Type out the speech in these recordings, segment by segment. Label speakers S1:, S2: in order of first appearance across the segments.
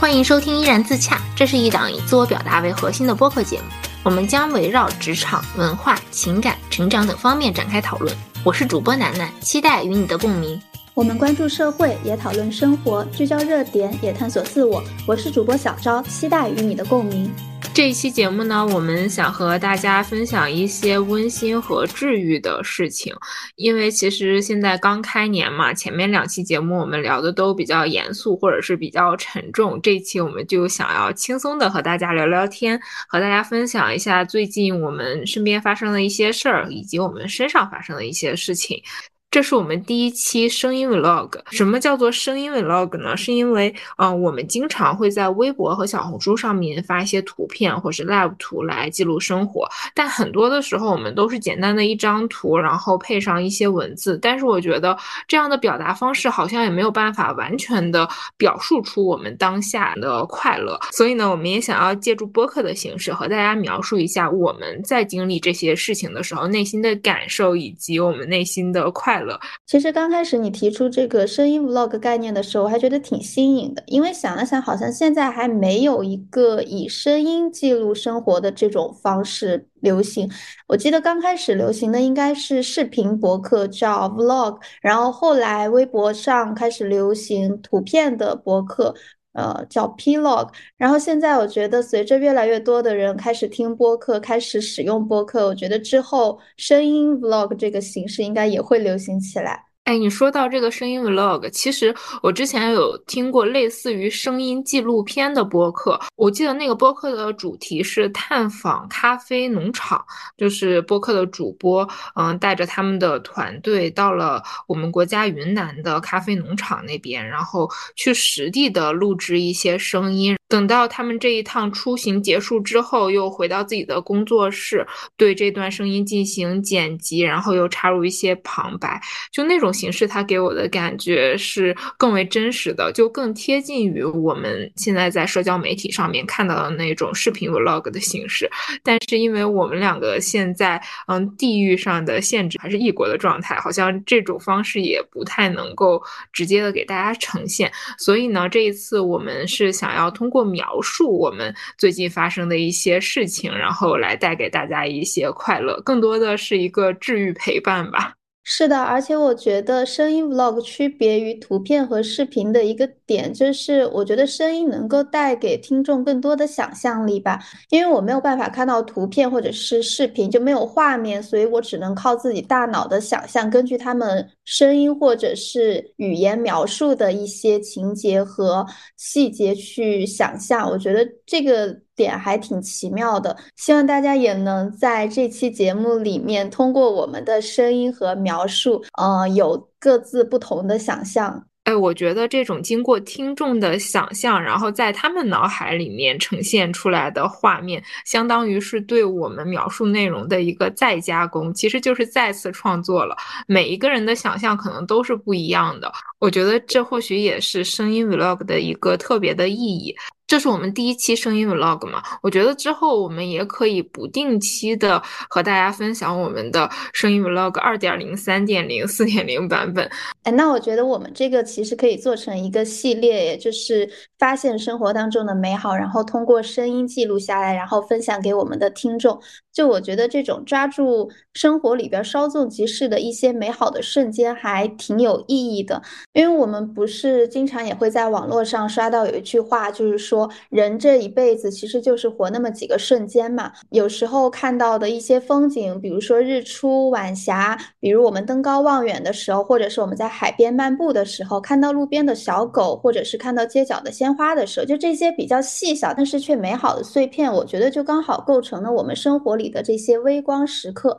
S1: 欢迎收听《依然自洽》，这是一档以自我表达为核心的播客节目。我们将围绕职场、文化、情感、成长等方面展开讨论。我是主播楠楠，期待与你的共鸣。
S2: 我们关注社会，也讨论生活，聚焦热点，也探索自我。我是主播小昭，期待与你的共鸣。
S1: 这一期节目呢，我们想和大家分享一些温馨和治愈的事情。因为其实现在刚开年嘛，前面两期节目我们聊的都比较严肃或者是比较沉重，这一期我们就想要轻松的和大家聊聊天，和大家分享一下最近我们身边发生的一些事儿，以及我们身上发生的一些事情。这是我们第一期声音 vlog。什么叫做声音 vlog 呢？是因为，嗯，我们经常会在微博和小红书上面发一些图片或是 live 图来记录生活，但很多的时候我们都是简单的一张图，然后配上一些文字。但是我觉得这样的表达方式好像也没有办法完全的表述出我们当下的快乐。所以呢，我们也想要借助播客的形式和大家描述一下我们在经历这些事情的时候内心的感受，以及我们内心的快。
S2: 其实刚开始你提出这个声音 vlog 概念的时候，我还觉得挺新颖的，因为想了想，好像现在还没有一个以声音记录生活的这种方式流行。我记得刚开始流行的应该是视频博客叫 vlog，然后后来微博上开始流行图片的博客。呃，叫 Plog，然后现在我觉得随着越来越多的人开始听播客，开始使用播客，我觉得之后声音 Vlog 这个形式应该也会流行起来。
S1: 哎，你说到这个声音 vlog，其实我之前有听过类似于声音纪录片的播客。我记得那个播客的主题是探访咖啡农场，就是播客的主播，嗯，带着他们的团队到了我们国家云南的咖啡农场那边，然后去实地的录制一些声音。等到他们这一趟出行结束之后，又回到自己的工作室，对这段声音进行剪辑，然后又插入一些旁白，就那种形式，它给我的感觉是更为真实的，就更贴近于我们现在在社交媒体上面看到的那种视频 vlog 的形式。但是因为我们两个现在嗯地域上的限制，还是异国的状态，好像这种方式也不太能够直接的给大家呈现。所以呢，这一次我们是想要通过。描述我们最近发生的一些事情，然后来带给大家一些快乐，更多的是一个治愈陪伴吧。
S2: 是的，而且我觉得声音 vlog 区别于图片和视频的一个点，就是我觉得声音能够带给听众更多的想象力吧。因为我没有办法看到图片或者是视频，就没有画面，所以我只能靠自己大脑的想象，根据他们声音或者是语言描述的一些情节和细节去想象。我觉得这个。点还挺奇妙的，希望大家也能在这期节目里面通过我们的声音和描述，呃，有各自不同的想象。
S1: 哎，我觉得这种经过听众的想象，然后在他们脑海里面呈现出来的画面，相当于是对我们描述内容的一个再加工，其实就是再次创作了。每一个人的想象可能都是不一样的，我觉得这或许也是声音 vlog 的一个特别的意义。这是我们第一期声音 vlog 嘛？我觉得之后我们也可以不定期的和大家分享我们的声音 vlog 二点零、三点零、四点零版本。
S2: 哎，那我觉得我们这个其实可以做成一个系列，也就是发现生活当中的美好，然后通过声音记录下来，然后分享给我们的听众。就我觉得这种抓住生活里边稍纵即逝的一些美好的瞬间，还挺有意义的。因为我们不是经常也会在网络上刷到有一句话，就是说。人这一辈子其实就是活那么几个瞬间嘛。有时候看到的一些风景，比如说日出、晚霞，比如我们登高望远的时候，或者是我们在海边漫步的时候，看到路边的小狗，或者是看到街角的鲜花的时候，就这些比较细小但是却美好的碎片，我觉得就刚好构成了我们生活里的这些微光时刻。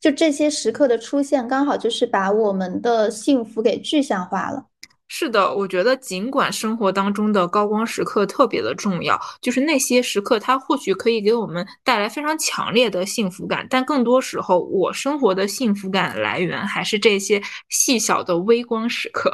S2: 就这些时刻的出现，刚好就是把我们的幸福给具象化了。
S1: 是的，我觉得尽管生活当中的高光时刻特别的重要，就是那些时刻，它或许可以给我们带来非常强烈的幸福感，但更多时候，我生活的幸福感来源还是这些细小的微光时刻。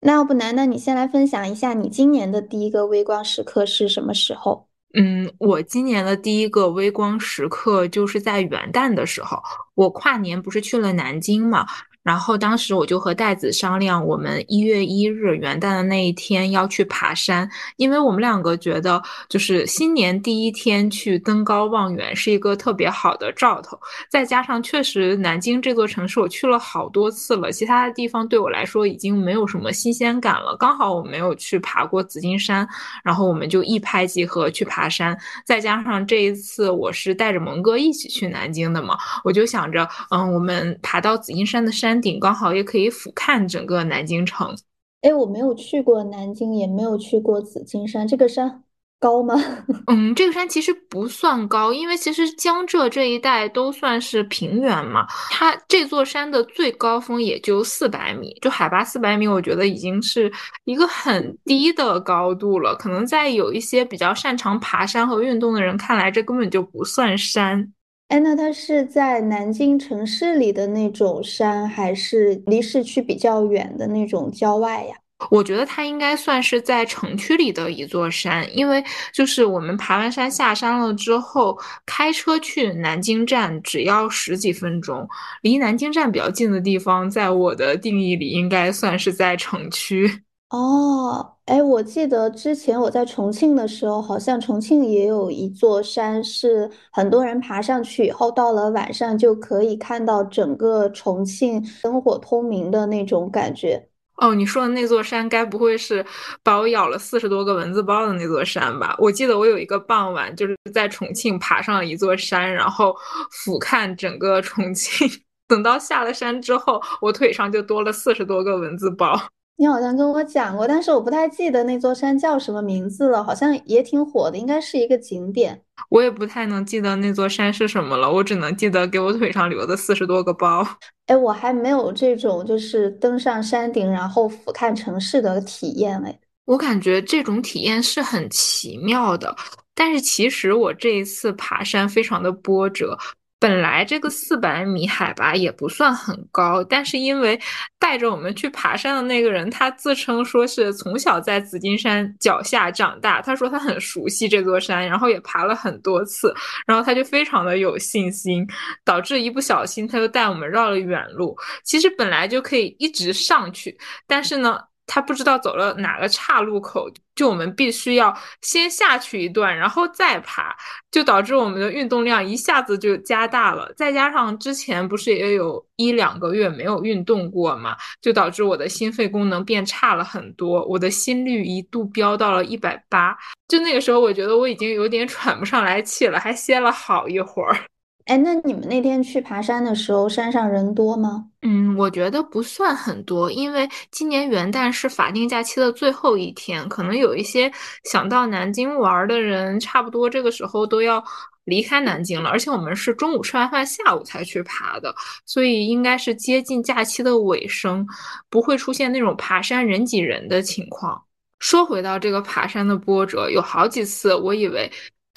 S2: 那要不，楠楠，你先来分享一下你今年的第一个微光时刻是什么时候？
S1: 嗯，我今年的第一个微光时刻就是在元旦的时候，我跨年不是去了南京嘛，然后当时我就和戴子商量，我们一月一日元旦的那一天要去爬山，因为我们两个觉得就是新年第一天去登高望远是一个特别好的兆头。再加上确实南京这座城市我去了好多次了，其他的地方对我来说已经没有什么新鲜感了。刚好我没有去爬过紫金山，然后我们就一拍即合去爬山。再加上这一次我是带着蒙哥一起去南京的嘛，我就想着，嗯，我们爬到紫金山的山。山顶刚好也可以俯瞰整个南京城。
S2: 哎，我没有去过南京，也没有去过紫金山。这个山高吗？
S1: 嗯，这个山其实不算高，因为其实江浙这一带都算是平原嘛。它这座山的最高峰也就四百米，就海拔四百米，我觉得已经是一个很低的高度了。可能在有一些比较擅长爬山和运动的人看来，这根本就不算山。
S2: 哎，那它是在南京城市里的那种山，还是离市区比较远的那种郊外呀？
S1: 我觉得它应该算是在城区里的一座山，因为就是我们爬完山下山了之后，开车去南京站只要十几分钟。离南京站比较近的地方，在我的定义里应该算是在城区。
S2: 哦，哎，我记得之前我在重庆的时候，好像重庆也有一座山，是很多人爬上去以后，到了晚上就可以看到整个重庆灯火通明的那种感觉。
S1: 哦，你说的那座山，该不会是把我咬了四十多个蚊子包的那座山吧？我记得我有一个傍晚，就是在重庆爬上了一座山，然后俯瞰整个重庆。等到下了山之后，我腿上就多了四十多个蚊子包。
S2: 你好像跟我讲过，但是我不太记得那座山叫什么名字了，好像也挺火的，应该是一个景点。
S1: 我也不太能记得那座山是什么了，我只能记得给我腿上留的四十多个包。
S2: 哎，我还没有这种就是登上山顶然后俯瞰城市的体验哎。
S1: 我感觉这种体验是很奇妙的，但是其实我这一次爬山非常的波折。本来这个四百米海拔也不算很高，但是因为带着我们去爬山的那个人，他自称说是从小在紫金山脚下长大，他说他很熟悉这座山，然后也爬了很多次，然后他就非常的有信心，导致一不小心他就带我们绕了远路。其实本来就可以一直上去，但是呢。他不知道走了哪个岔路口，就我们必须要先下去一段，然后再爬，就导致我们的运动量一下子就加大了。再加上之前不是也有一两个月没有运动过嘛，就导致我的心肺功能变差了很多，我的心率一度飙到了一百八。就那个时候，我觉得我已经有点喘不上来气了，还歇了好一会儿。
S2: 哎，那你们那天去爬山的时候，山上人多吗？
S1: 嗯，我觉得不算很多，因为今年元旦是法定假期的最后一天，可能有一些想到南京玩的人，差不多这个时候都要离开南京了。而且我们是中午吃完饭，下午才去爬的，所以应该是接近假期的尾声，不会出现那种爬山人挤人的情况。说回到这个爬山的波折，有好几次我以为。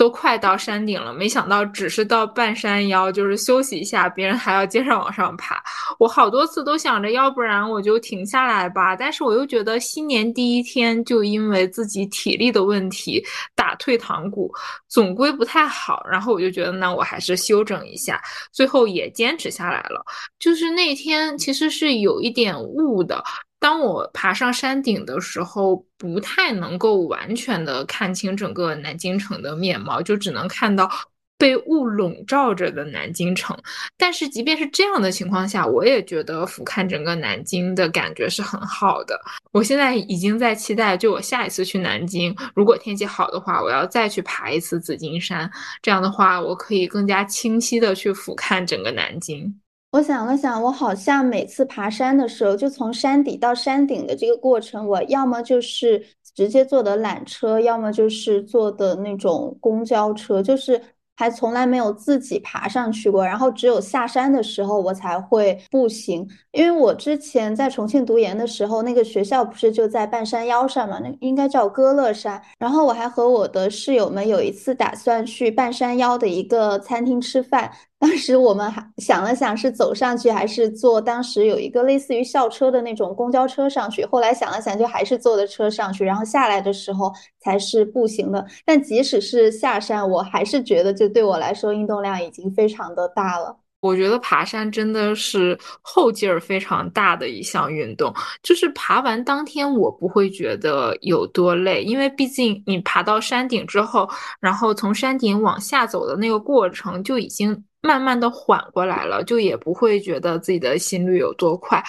S1: 都快到山顶了，没想到只是到半山腰，就是休息一下，别人还要接着往上爬。我好多次都想着，要不然我就停下来吧。但是我又觉得新年第一天就因为自己体力的问题打退堂鼓，总归不太好。然后我就觉得，那我还是休整一下。最后也坚持下来了。就是那天其实是有一点雾的。当我爬上山顶的时候，不太能够完全的看清整个南京城的面貌，就只能看到 被雾笼罩着的南京城。但是即便是这样的情况下，我也觉得俯瞰整个南京的感觉是很好的。我现在已经在期待，就我下一次去南京，如果天气好的话，我要再去爬一次紫金山。这样的话，我可以更加清晰的去俯瞰整个南京。
S2: 我想了想，我好像每次爬山的时候，就从山底到山顶的这个过程，我要么就是直接坐的缆车，要么就是坐的那种公交车，就是。还从来没有自己爬上去过，然后只有下山的时候我才会步行。因为我之前在重庆读研的时候，那个学校不是就在半山腰上嘛，那应该叫歌乐山。然后我还和我的室友们有一次打算去半山腰的一个餐厅吃饭。当时我们还想了想是走上去还是坐当时有一个类似于校车的那种公交车上去。后来想了想，就还是坐的车上去，然后下来的时候才是步行的。但即使是下山，我还是觉得就对我来说运动量已经非常的大了。
S1: 我觉得爬山真的是后劲儿非常大的一项运动。就是爬完当天，我不会觉得有多累，因为毕竟你爬到山顶之后，然后从山顶往下走的那个过程就已经慢慢的缓过来了，就也不会觉得自己的心率有多快。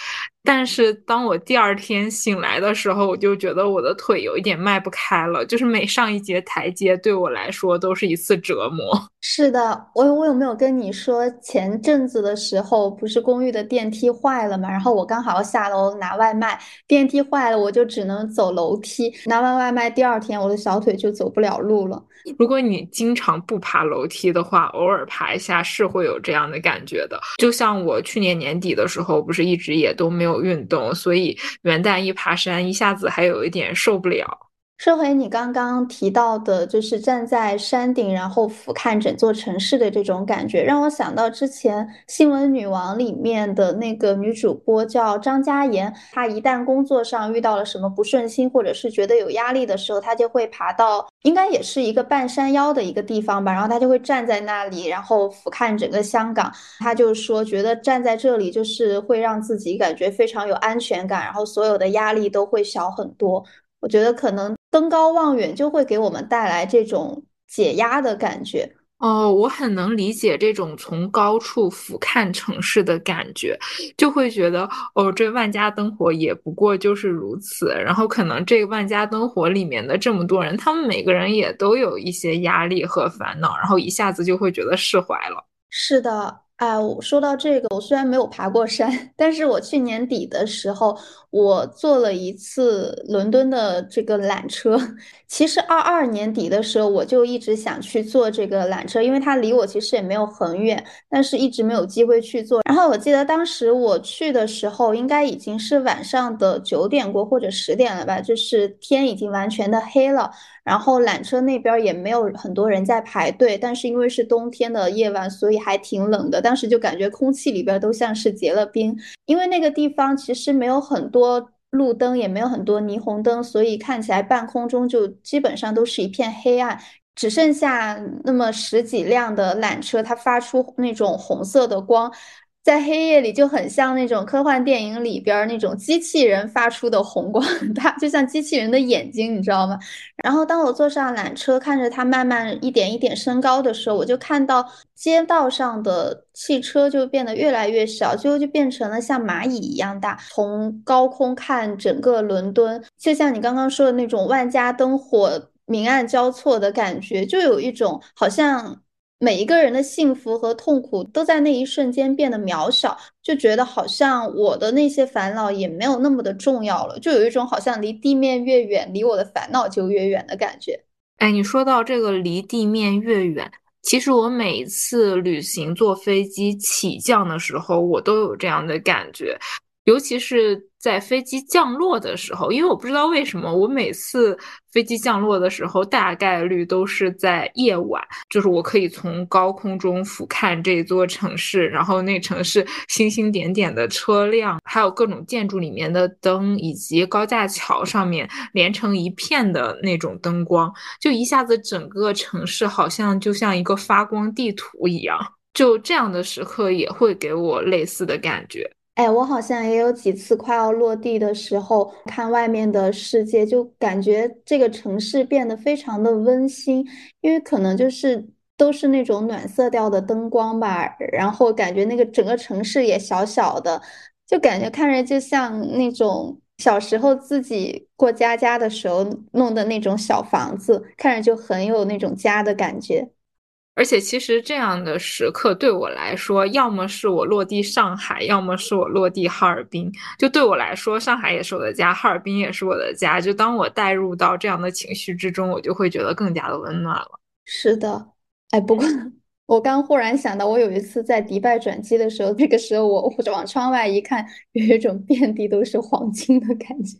S1: 但是当我第二天醒来的时候，我就觉得我的腿有一点迈不开了，就是每上一节台阶，对我来说都是一次折磨。
S2: 是的，我我有没有跟你说，前阵子的时候不是公寓的电梯坏了嘛？然后我刚好要下楼拿外卖，电梯坏了，我就只能走楼梯。拿完外卖，第二天我的小腿就走不了路了。
S1: 如果你经常不爬楼梯的话，偶尔爬一下是会有这样的感觉的。就像我去年年底的时候，不是一直也都没有运动，所以元旦一爬山，一下子还有一点受不了。
S2: 说回你刚刚提到的，就是站在山顶，然后俯瞰整座城市的这种感觉，让我想到之前《新闻女王》里面的那个女主播叫张嘉妍。她一旦工作上遇到了什么不顺心，或者是觉得有压力的时候，她就会爬到应该也是一个半山腰的一个地方吧，然后她就会站在那里，然后俯瞰整个香港。她就说，觉得站在这里就是会让自己感觉非常有安全感，然后所有的压力都会小很多。我觉得可能。登高望远就会给我们带来这种解压的感觉
S1: 哦，我很能理解这种从高处俯瞰城市的感觉，就会觉得哦，这万家灯火也不过就是如此。然后可能这万家灯火里面的这么多人，他们每个人也都有一些压力和烦恼，然后一下子就会觉得释怀了。
S2: 是的。啊，我说到这个，我虽然没有爬过山，但是我去年底的时候，我坐了一次伦敦的这个缆车。其实二二年底的时候，我就一直想去坐这个缆车，因为它离我其实也没有很远，但是一直没有机会去坐。然后我记得当时我去的时候，应该已经是晚上的九点过或者十点了吧，就是天已经完全的黑了。然后缆车那边也没有很多人在排队，但是因为是冬天的夜晚，所以还挺冷的。当时就感觉空气里边都像是结了冰，因为那个地方其实没有很多路灯，也没有很多霓虹灯，所以看起来半空中就基本上都是一片黑暗，只剩下那么十几辆的缆车，它发出那种红色的光。在黑夜里就很像那种科幻电影里边那种机器人发出的红光，它就像机器人的眼睛，你知道吗？然后当我坐上缆车，看着它慢慢一点一点升高的时候，我就看到街道上的汽车就变得越来越小，最后就变成了像蚂蚁一样大。从高空看整个伦敦，就像你刚刚说的那种万家灯火、明暗交错的感觉，就有一种好像。每一个人的幸福和痛苦都在那一瞬间变得渺小，就觉得好像我的那些烦恼也没有那么的重要了，就有一种好像离地面越远，离我的烦恼就越远的感觉。
S1: 哎，你说到这个离地面越远，其实我每一次旅行坐飞机起降的时候，我都有这样的感觉，尤其是。在飞机降落的时候，因为我不知道为什么，我每次飞机降落的时候，大概率都是在夜晚，就是我可以从高空中俯瞰这座城市，然后那城市星星点点的车辆，还有各种建筑里面的灯，以及高架桥上面连成一片的那种灯光，就一下子整个城市好像就像一个发光地图一样，就这样的时刻也会给我类似的感觉。
S2: 哎，我好像也有几次快要落地的时候，看外面的世界，就感觉这个城市变得非常的温馨，因为可能就是都是那种暖色调的灯光吧，然后感觉那个整个城市也小小的，就感觉看着就像那种小时候自己过家家的时候弄的那种小房子，看着就很有那种家的感觉。
S1: 而且，其实这样的时刻对我来说，要么是我落地上海，要么是我落地哈尔滨。就对我来说，上海也是我的家，哈尔滨也是我的家。就当我带入到这样的情绪之中，我就会觉得更加的温暖了。
S2: 是的，哎，不过我刚忽然想到，我有一次在迪拜转机的时候，那个时候我 往窗外一看，有一种遍地都是黄金的感觉。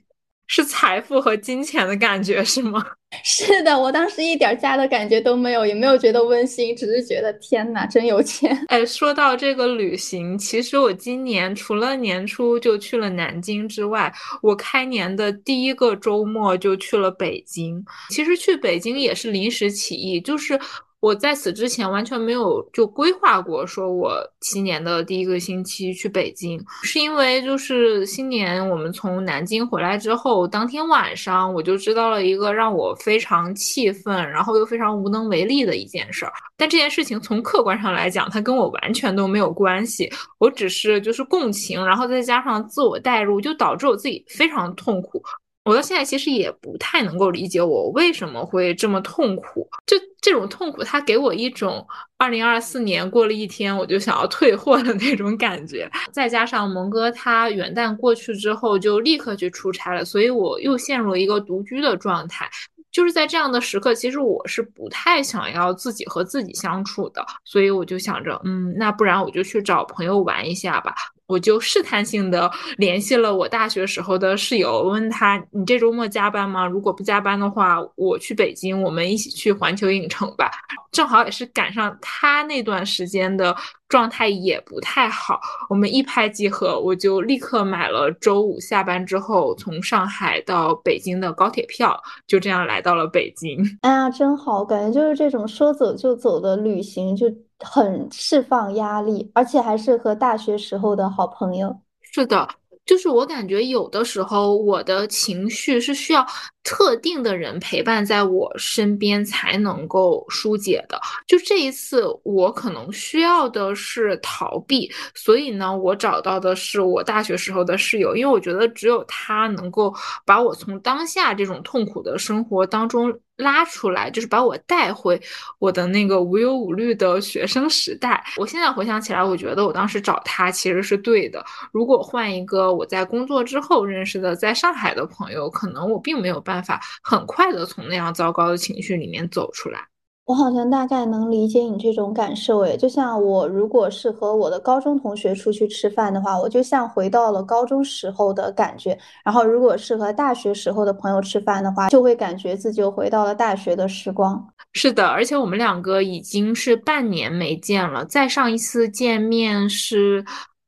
S1: 是财富和金钱的感觉是吗？
S2: 是的，我当时一点家的感觉都没有，也没有觉得温馨，只是觉得天哪，真有钱。
S1: 哎，说到这个旅行，其实我今年除了年初就去了南京之外，我开年的第一个周末就去了北京。其实去北京也是临时起意，就是。我在此之前完全没有就规划过，说我新年的第一个星期去北京，是因为就是新年我们从南京回来之后，当天晚上我就知道了一个让我非常气愤，然后又非常无能为力的一件事儿。但这件事情从客观上来讲，它跟我完全都没有关系，我只是就是共情，然后再加上自我代入，就导致我自己非常痛苦。我到现在其实也不太能够理解我为什么会这么痛苦，就这种痛苦，它给我一种二零二四年过了一天我就想要退货的那种感觉。再加上蒙哥他元旦过去之后就立刻去出差了，所以我又陷入了一个独居的状态。就是在这样的时刻，其实我是不太想要自己和自己相处的，所以我就想着，嗯，那不然我就去找朋友玩一下吧。我就试探性的联系了我大学时候的室友，问他：“你这周末加班吗？如果不加班的话，我去北京，我们一起去环球影城吧。”正好也是赶上他那段时间的状态也不太好，我们一拍即合，我就立刻买了周五下班之后从上海到北京的高铁票，就这样来到了北京。
S2: 哎呀，真好，感觉就是这种说走就走的旅行就。很释放压力，而且还是和大学时候的好朋友。
S1: 是的。就是我感觉有的时候我的情绪是需要特定的人陪伴在我身边才能够疏解的。就这一次，我可能需要的是逃避，所以呢，我找到的是我大学时候的室友，因为我觉得只有他能够把我从当下这种痛苦的生活当中拉出来，就是把我带回我的那个无忧无虑的学生时代。我现在回想起来，我觉得我当时找他其实是对的。如果换一个。我在工作之后认识的在上海的朋友，可能我并没有办法很快的从那样糟糕的情绪里面走出来。
S2: 我好像大概能理解你这种感受，诶，就像我如果是和我的高中同学出去吃饭的话，我就像回到了高中时候的感觉；然后如果是和大学时候的朋友吃饭的话，就会感觉自己又回到了大学的时光。
S1: 是的，而且我们两个已经是半年没见了，再上一次见面是。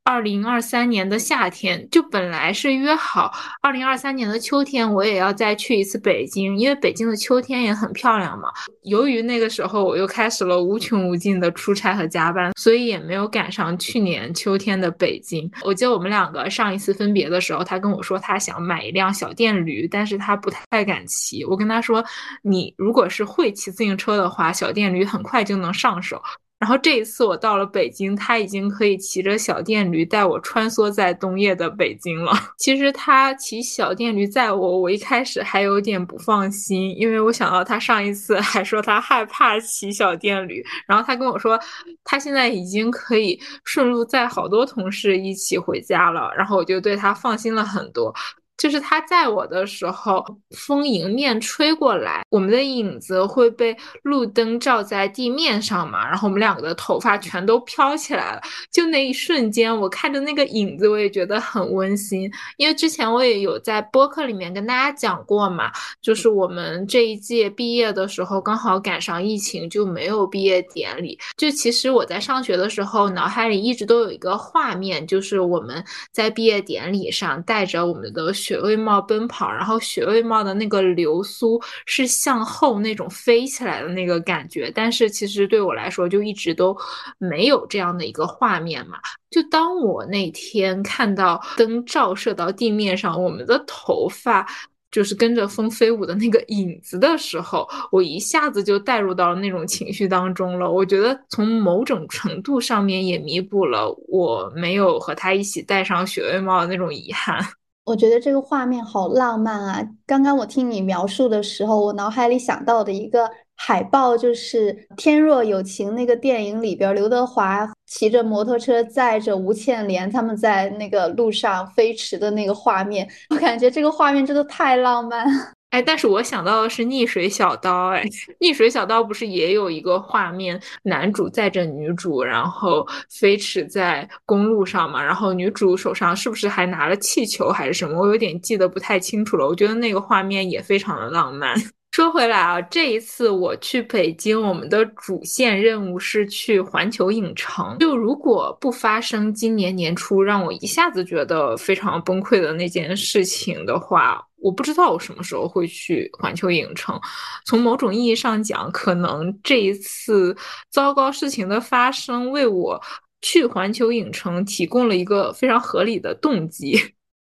S1: 二零二三年的夏天，就本来是约好二零二三年的秋天，我也要再去一次北京，因为北京的秋天也很漂亮嘛。由于那个时候我又开始了无穷无尽的出差和加班，所以也没有赶上去年秋天的北京。我记得我们两个上一次分别的时候，他跟我说他想买一辆小电驴，但是他不太敢骑。我跟他说，你如果是会骑自行车的话，小电驴很快就能上手。然后这一次我到了北京，他已经可以骑着小电驴带我穿梭在冬夜的北京了。其实他骑小电驴载我，我一开始还有点不放心，因为我想到他上一次 还说他害怕骑小电驴，然后他跟我说他现在已经可以顺路载好多同事一起回家了，然后我就对他放心了很多。就是他在我的时候，风迎面吹过来，我们的影子会被路灯照在地面上嘛，然后我们两个的头发全都飘起来了。就那一瞬间，我看着那个影子，我也觉得很温馨。因为之前我也有在播客里面跟大家讲过嘛，就是我们这一届毕业的时候，刚好赶上疫情，就没有毕业典礼。就其实我在上学的时候，脑海里一直都有一个画面，就是我们在毕业典礼上带着我们的。雪味帽奔跑，然后雪味帽的那个流苏是向后那种飞起来的那个感觉，但是其实对我来说就一直都没有这样的一个画面嘛。就当我那天看到灯照射到地面上，我们的头发就是跟着风飞舞的那个影子的时候，我一下子就带入到那种情绪当中了。我觉得从某种程度上面也弥补了我没有和他一起戴上雪味帽的那种遗憾。
S2: 我觉得这个画面好浪漫啊！刚刚我听你描述的时候，我脑海里想到的一个海报就是《天若有情》那个电影里边，刘德华骑着摩托车载着吴倩莲他们在那个路上飞驰的那个画面。我感觉这个画面真的太浪漫。
S1: 哎，但是我想到的是《逆水小刀》。哎，《逆水小刀》不是也有一个画面，男主载着女主，然后飞驰在公路上嘛？然后女主手上是不是还拿了气球还是什么？我有点记得不太清楚了。我觉得那个画面也非常的浪漫。说回来啊，这一次我去北京，我们的主线任务是去环球影城。就如果不发生今年年初让我一下子觉得非常崩溃的那件事情的话。我不知道我什么时候会去环球影城。从某种意义上讲，可能这一次糟糕事情的发生，为我去环球影城提供了一个非常合理的动机。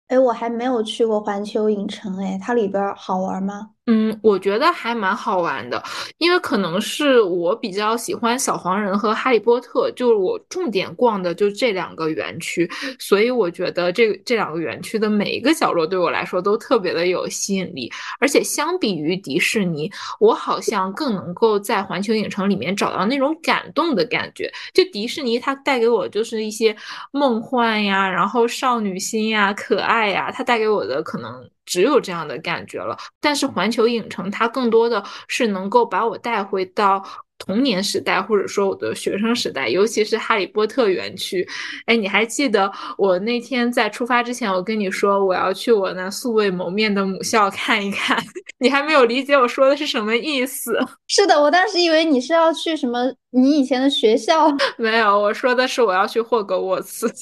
S2: 哎，我还没有去过环球影城，哎，它里边好玩吗？
S1: 嗯，我觉得还蛮好玩的，因为可能是我比较喜欢小黄人和哈利波特，就是我重点逛的就这两个园区，所以我觉得这这两个园区的每一个角落对我来说都特别的有吸引力。而且相比于迪士尼，我好像更能够在环球影城里面找到那种感动的感觉。就迪士尼它带给我就是一些梦幻呀，然后少女心呀、可爱呀，它带给我的可能。只有这样的感觉了，但是环球影城它更多的是能够把我带回到童年时代，或者说我的学生时代，尤其是哈利波特园区。哎，你还记得我那天在出发之前，我跟你说我要去我那素未谋面的母校看一看，你还没有理解我说的是什么意思？
S2: 是的，我当时以为你是要去什么你以前的学校，
S1: 没有，我说的是我要去霍格沃茨。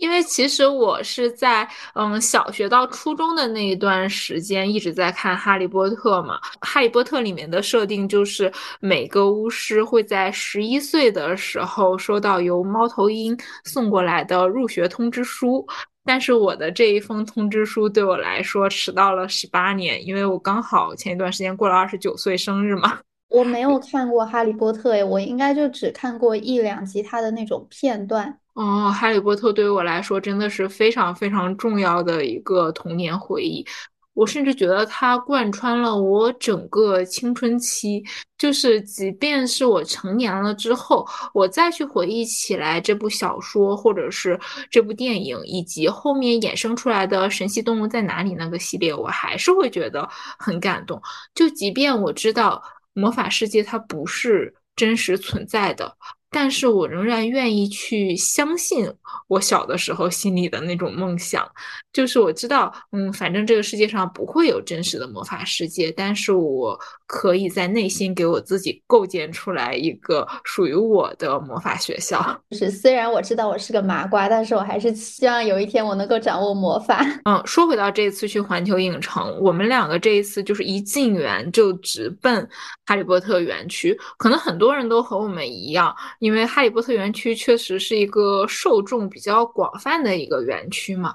S1: 因为其实我是在嗯小学到初中的那一段时间一直在看《哈利波特》嘛，《哈利波特》里面的设定就是每个巫师会在十一岁的时候收到由猫头鹰送过来的入学通知书，但是我的这一封通知书对我来说迟到了十八年，因为我刚好前一段时间过了二十九岁生日嘛。
S2: 我没有看过《哈利波特》诶，我应该就只看过一两集它的那种片段。
S1: 哦，哈利波特对于我来说真的是非常非常重要的一个童年回忆。我甚至觉得它贯穿了我整个青春期，就是即便是我成年了之后，我再去回忆起来这部小说，或者是这部电影，以及后面衍生出来的《神奇动物在哪里》那个系列，我还是会觉得很感动。就即便我知道魔法世界它不是真实存在的。但是我仍然愿意去相信我小的时候心里的那种梦想，就是我知道，嗯，反正这个世界上不会有真实的魔法世界，但是我可以在内心给我自己构建出来一个属于我的魔法学校。
S2: 就是虽然我知道我是个麻瓜，但是我还是希望有一天我能够掌握魔法。
S1: 嗯，说回到这次去环球影城，我们两个这一次就是一进园就直奔哈利波特园区，可能很多人都和我们一样。因为哈利波特园区确实是一个受众比较广泛的一个园区嘛，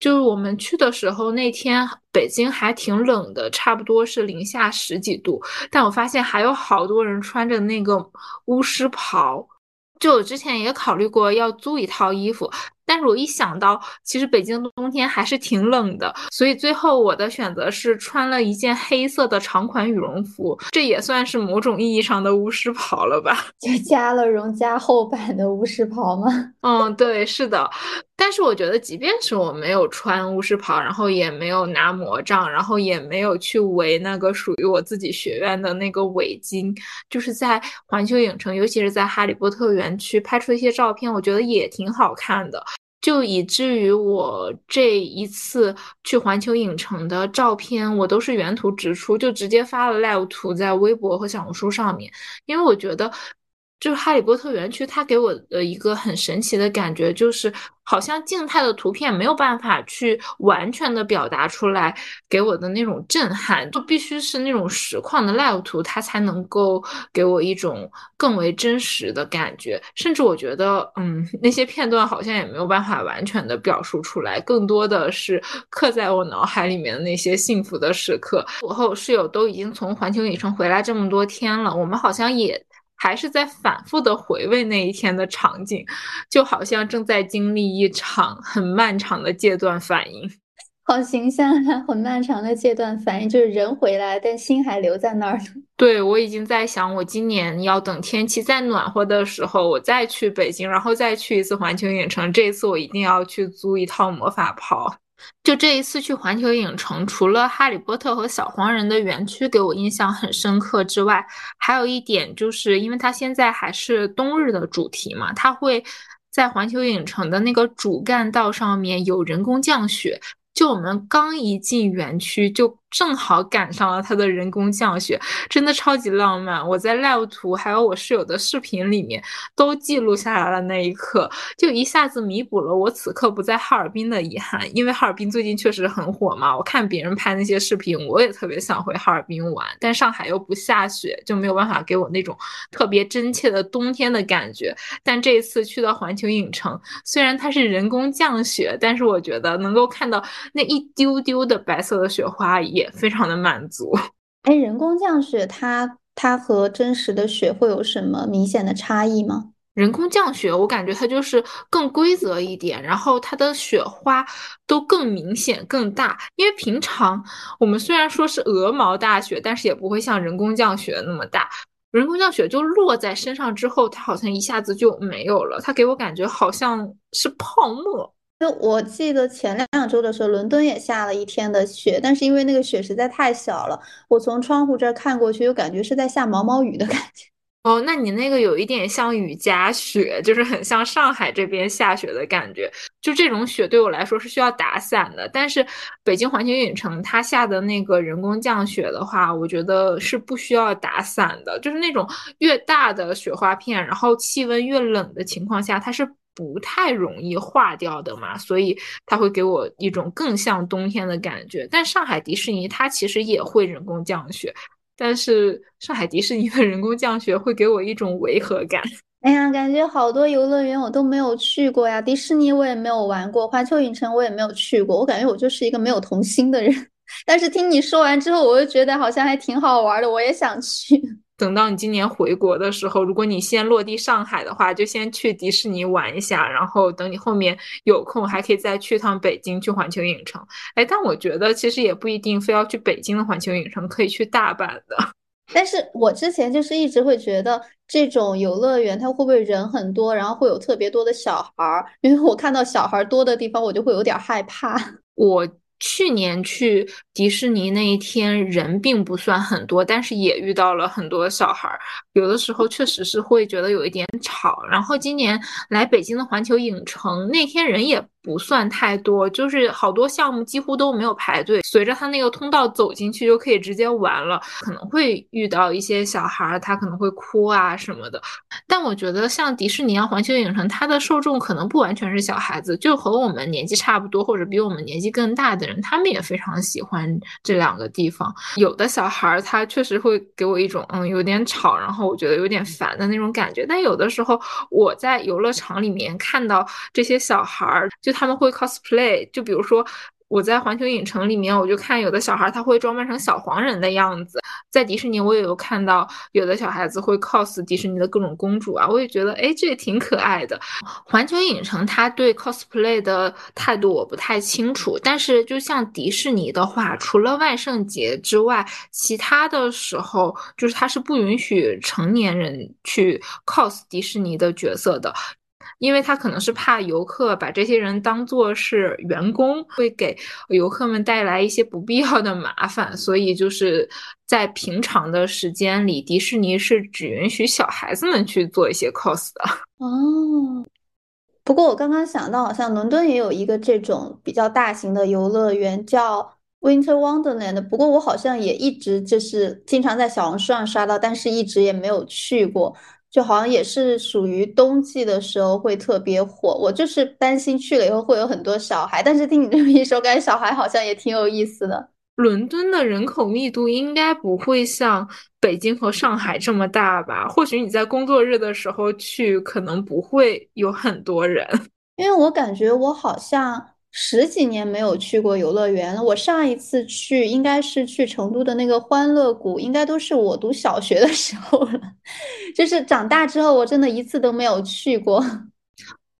S1: 就是我们去的时候那天北京还挺冷的，差不多是零下十几度，但我发现还有好多人穿着那个巫师袍，就我之前也考虑过要租一套衣服。但是我一想到，其实北京的冬天还是挺冷的，所以最后我的选择是穿了一件黑色的长款羽绒服，这也算是某种意义上的巫师袍了吧？
S2: 就加了绒加厚版的巫师袍吗？
S1: 嗯，对，是的。但是我觉得，即便是我没有穿巫师袍，然后也没有拿魔杖，然后也没有去围那个属于我自己学院的那个围巾，就是在环球影城，尤其是在哈利波特园区拍出一些照片，我觉得也挺好看的。就以至于我这一次去环球影城的照片，我都是原图直出，就直接发了 live 图在微博和小红书上面，因为我觉得。就是哈利波特园区，它给我的一个很神奇的感觉，就是好像静态的图片没有办法去完全的表达出来给我的那种震撼，就必须是那种实况的 live 图，它才能够给我一种更为真实的感觉。甚至我觉得，嗯，那些片段好像也没有办法完全的表述出来，更多的是刻在我脑海里面的那些幸福的时刻。我和我室友都已经从环球影城回来这么多天了，我们好像也。还是在反复的回味那一天的场景，就好像正在经历一场很漫长的戒断反应。
S2: 好形象啊！很漫长的戒断反应，就是人回来，但心还留在那儿。
S1: 对，我已经在想，我今年要等天气再暖和的时候，我再去北京，然后再去一次环球影城。这一次我一定要去租一套魔法袍。就这一次去环球影城，除了哈利波特和小黄人的园区给我印象很深刻之外，还有一点就是，因为它现在还是冬日的主题嘛，它会在环球影城的那个主干道上面有人工降雪。就我们刚一进园区，就正好赶上了它的人工降雪，真的超级浪漫。我在 live 图还有我室友的视频里面都记录下来了那一刻，就一下子弥补了我此刻不在哈尔滨的遗憾。因为哈尔滨最近确实很火嘛，我看别人拍那些视频，我也特别想回哈尔滨玩，但上海又不下雪，就没有办法给我那种特别真切的冬天的感觉。但这一次去到环球影城，虽然它是人工降雪，但是我觉得能够看到那一丢丢的白色的雪花也非常的满足。
S2: 哎，人工降雪它它和真实的雪会有什么明显的差异吗？
S1: 人工降雪，我感觉它就是更规则一点，然后它的雪花都更明显、更大。因为平常我们虽然说是鹅毛大雪，但是也不会像人工降雪那么大。人工降雪就落在身上之后，它好像一下子就没有了。它给我感觉好像是泡沫。
S2: 就我记得前两周的时候，伦敦也下了一天的雪，但是因为那个雪实在太小了，我从窗户这儿看过去，又感觉是在下毛毛雨的感觉。
S1: 哦，那你那个有一点像雨夹雪，就是很像上海这边下雪的感觉。就这种雪对我来说是需要打伞的，但是北京环球影城它下的那个人工降雪的话，我觉得是不需要打伞的。就是那种越大的雪花片，然后气温越冷的情况下，它是不太容易化掉的嘛，所以它会给我一种更像冬天的感觉。但上海迪士尼它其实也会人工降雪。但是上海迪士尼的人工降雪会给我一种违和感。
S2: 哎呀，感觉好多游乐园我都没有去过呀，迪士尼我也没有玩过，环球影城我也没有去过。我感觉我就是一个没有童心的人。但是听你说完之后，我又觉得好像还挺好玩的，我也想去。
S1: 等到你今年回国的时候，如果你先落地上海的话，就先去迪士尼玩一下，然后等你后面有空，还可以再去趟北京，去环球影城。哎，但我觉得其实也不一定非要去北京的环球影城，可以去大阪的。
S2: 但是我之前就是一直会觉得这种游乐园它会不会人很多，然后会有特别多的小孩儿，因为我看到小孩多的地方，我就会有点害怕。
S1: 我。去年去迪士尼那一天人并不算很多，但是也遇到了很多小孩儿，有的时候确实是会觉得有一点吵。然后今年来北京的环球影城那天人也。不算太多，就是好多项目几乎都没有排队，随着他那个通道走进去就可以直接玩了。可能会遇到一些小孩儿，他可能会哭啊什么的。但我觉得像迪士尼啊、环球影城，它的受众可能不完全是小孩子，就和我们年纪差不多或者比我们年纪更大的人，他们也非常喜欢这两个地方。有的小孩儿他确实会给我一种嗯有点吵，然后我觉得有点烦的那种感觉。但有的时候我在游乐场里面看到这些小孩儿，就。他们会 cosplay，就比如说我在环球影城里面，我就看有的小孩他会装扮成小黄人的样子。在迪士尼，我也有看到有的小孩子会 cos 迪士尼的各种公主啊，我也觉得哎，这也挺可爱的。环球影城他对 cosplay 的态度我不太清楚，但是就像迪士尼的话，除了万圣节之外，其他的时候就是他是不允许成年人去 cos 迪士尼的角色的。因为他可能是怕游客把这些人当做是员工，会给游客们带来一些不必要的麻烦，所以就是在平常的时间里，迪士尼是只允许小孩子们去做一些 cos 的。
S2: 哦，不过我刚刚想到，好像伦敦也有一个这种比较大型的游乐园，叫 Winter Wonderland。不过我好像也一直就是经常在小红书上刷到，但是一直也没有去过。就好像也是属于冬季的时候会特别火，我就是担心去了以后会有很多小孩，但是听你这么一说，感觉小孩好像也挺有意思的。
S1: 伦敦的人口密度应该不会像北京和上海这么大吧？或许你在工作日的时候去，可能不会有很多人，
S2: 因为我感觉我好像。十几年没有去过游乐园了。我上一次去应该是去成都的那个欢乐谷，应该都是我读小学的时候了。就是长大之后，我真的一次都没有去过。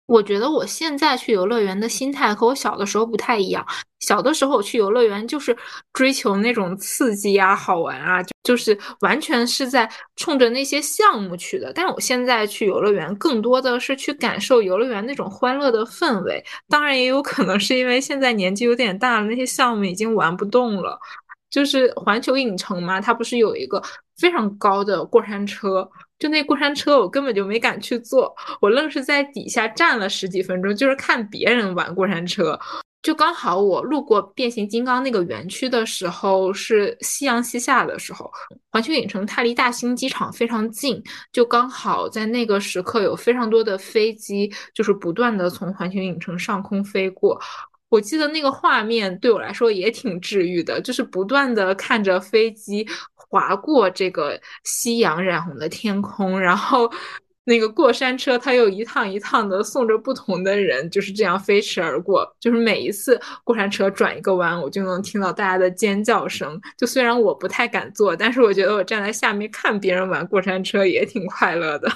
S1: 我觉得我现在去游乐园的心态和我小的时候不太一样。小的时候我去游乐园就是追求那种刺激啊、好玩啊，就是完全是在冲着那些项目去的。但我现在去游乐园更多的是去感受游乐园那种欢乐的氛围。当然也有可能是因为现在年纪有点大了，那些项目已经玩不动了。就是环球影城嘛，它不是有一个非常高的过山车？就那过山车，我根本就没敢去坐，我愣是在底下站了十几分钟，就是看别人玩过山车。就刚好我路过变形金刚那个园区的时候是夕阳西下的时候，环球影城它离大兴机场非常近，就刚好在那个时刻有非常多的飞机，就是不断的从环球影城上空飞过。我记得那个画面对我来说也挺治愈的，就是不断的看着飞机划过这个夕阳染红的天空，然后。那个过山车，它又一趟一趟的送着不同的人，就是这样飞驰而过。就是每一次过山车转一个弯，我就能听到大家的尖叫声。就虽然我不太敢坐，但是我觉得我站在下面看别人玩过山车也挺快乐的。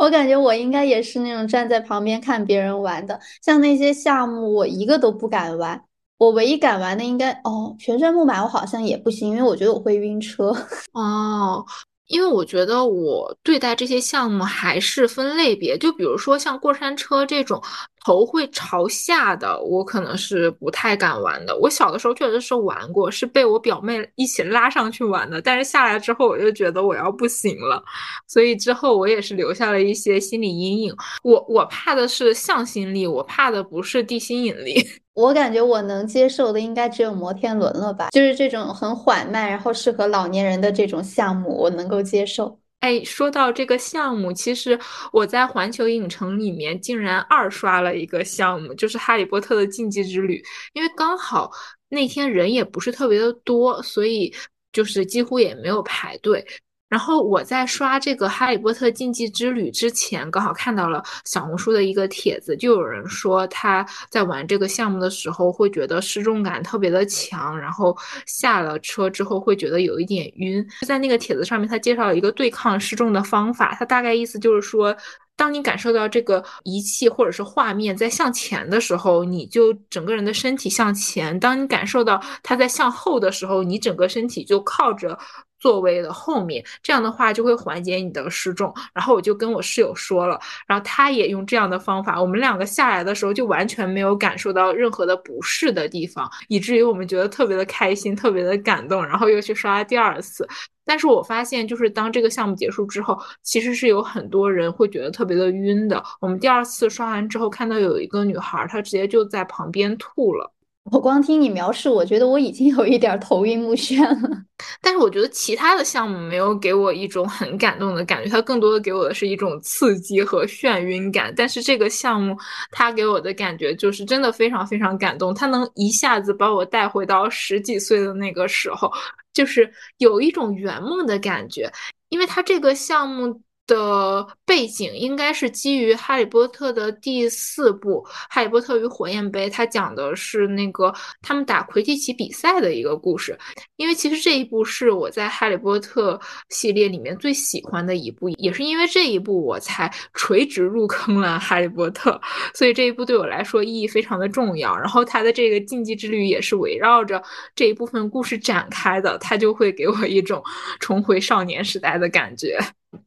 S2: 我感觉我应该也是那种站在旁边看别人玩的。像那些项目，我一个都不敢玩。我唯一敢玩的应该哦，旋转木马我好像也不行，因为我觉得我会晕车。
S1: 哦。因为我觉得我对待这些项目还是分类别，就比如说像过山车这种头会朝下的，我可能是不太敢玩的。我小的时候确实是玩过，是被我表妹一起拉上去玩的，但是下来之后我就觉得我要不行了，所以之后我也是留下了一些心理阴影。我我怕的是向心力，我怕的不是地心引力。
S2: 我感觉我能接受的应该只有摩天轮了吧，就是这种很缓慢，然后适合老年人的这种项目，我能够接受。
S1: 哎，说到这个项目，其实我在环球影城里面竟然二刷了一个项目，就是《哈利波特的禁忌之旅》，因为刚好那天人也不是特别的多，所以就是几乎也没有排队。然后我在刷这个《哈利波特禁忌之旅》之前，刚好看到了小红书的一个帖子，就有人说他在玩这个项目的时候会觉得失重感特别的强，然后下了车之后会觉得有一点晕。就在那个帖子上面，他介绍了一个对抗失重的方法，他大概意思就是说，当你感受到这个仪器或者是画面在向前的时候，你就整个人的身体向前；当你感受到它在向后的时候，你整个身体就靠着。座位的后面，这样的话就会缓解你的失重。然后我就跟我室友说了，然后他也用这样的方法。我们两个下来的时候就完全没有感受到任何的不适的地方，以至于我们觉得特别的开心，特别的感动。然后又去刷了第二次。但是我发现，就是当这个项目结束之后，其实是有很多人会觉得特别的晕的。我们第二次刷完之后，看到有一个女孩，她直接就在旁边吐了。
S2: 我光听你描述，我觉得我已经有一点头晕目眩了。
S1: 但是我觉得其他的项目没有给我一种很感动的感觉，它更多的给我的是一种刺激和眩晕感。但是这个项目它给我的感觉就是真的非常非常感动，它能一下子把我带回到十几岁的那个时候，就是有一种圆梦的感觉，因为它这个项目。的背景应该是基于《哈利波特》的第四部《哈利波特与火焰杯》，它讲的是那个他们打魁地奇比赛的一个故事。因为其实这一部是我在《哈利波特》系列里面最喜欢的一部，也是因为这一部我才垂直入坑了《哈利波特》，所以这一部对我来说意义非常的重要。然后它的这个禁忌之旅也是围绕着这一部分故事展开的，它就会给我一种重回少年时代的感觉。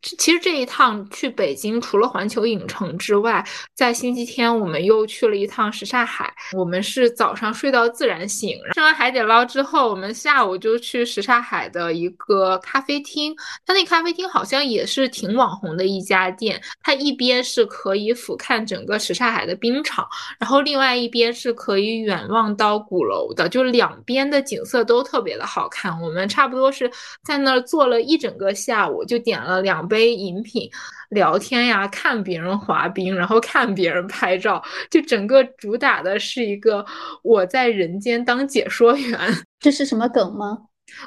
S1: 其实这一趟去北京，除了环球影城之外，在星期天我们又去了一趟什刹海。我们是早上睡到自然醒，吃完海底捞之后，我们下午就去什刹海的一个咖啡厅。它那咖啡厅好像也是挺网红的一家店。它一边是可以俯瞰整个什刹海的冰场，然后另外一边是可以远望到鼓楼的，就两边的景色都特别的好看。我们差不多是在那儿坐了一整个下午，就点了两。两杯饮品，聊天呀，看别人滑冰，然后看别人拍照，就整个主打的是一个我在人间当解说员。
S2: 这是什么梗吗？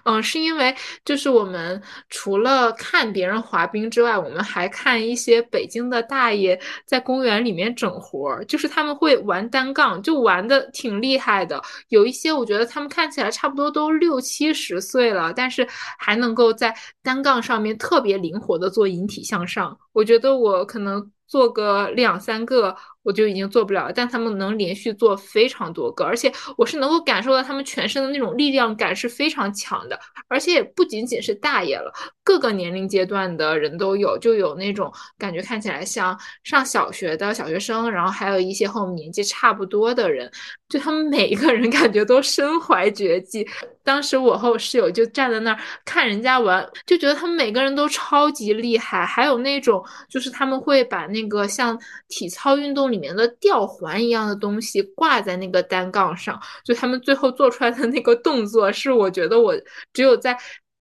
S1: 嗯，是因为就是我们除了看别人滑冰之外，我们还看一些北京的大爷在公园里面整活儿，就是他们会玩单杠，就玩的挺厉害的。有一些我觉得他们看起来差不多都六七十岁了，但是还能够在单杠上面特别灵活的做引体向上。我觉得我可能做个两三个。我就已经做不了了，但他们能连续做非常多个，而且我是能够感受到他们全身的那种力量感是非常强的，而且也不仅仅是大爷了，各个年龄阶段的人都有，就有那种感觉看起来像上小学的小学生，然后还有一些和我们年纪差不多的人，就他们每一个人感觉都身怀绝技。当时我和我室友就站在那儿看人家玩，就觉得他们每个人都超级厉害，还有那种就是他们会把那个像体操运动里。面的吊环一样的东西挂在那个单杠上，就他们最后做出来的那个动作，是我觉得我只有在。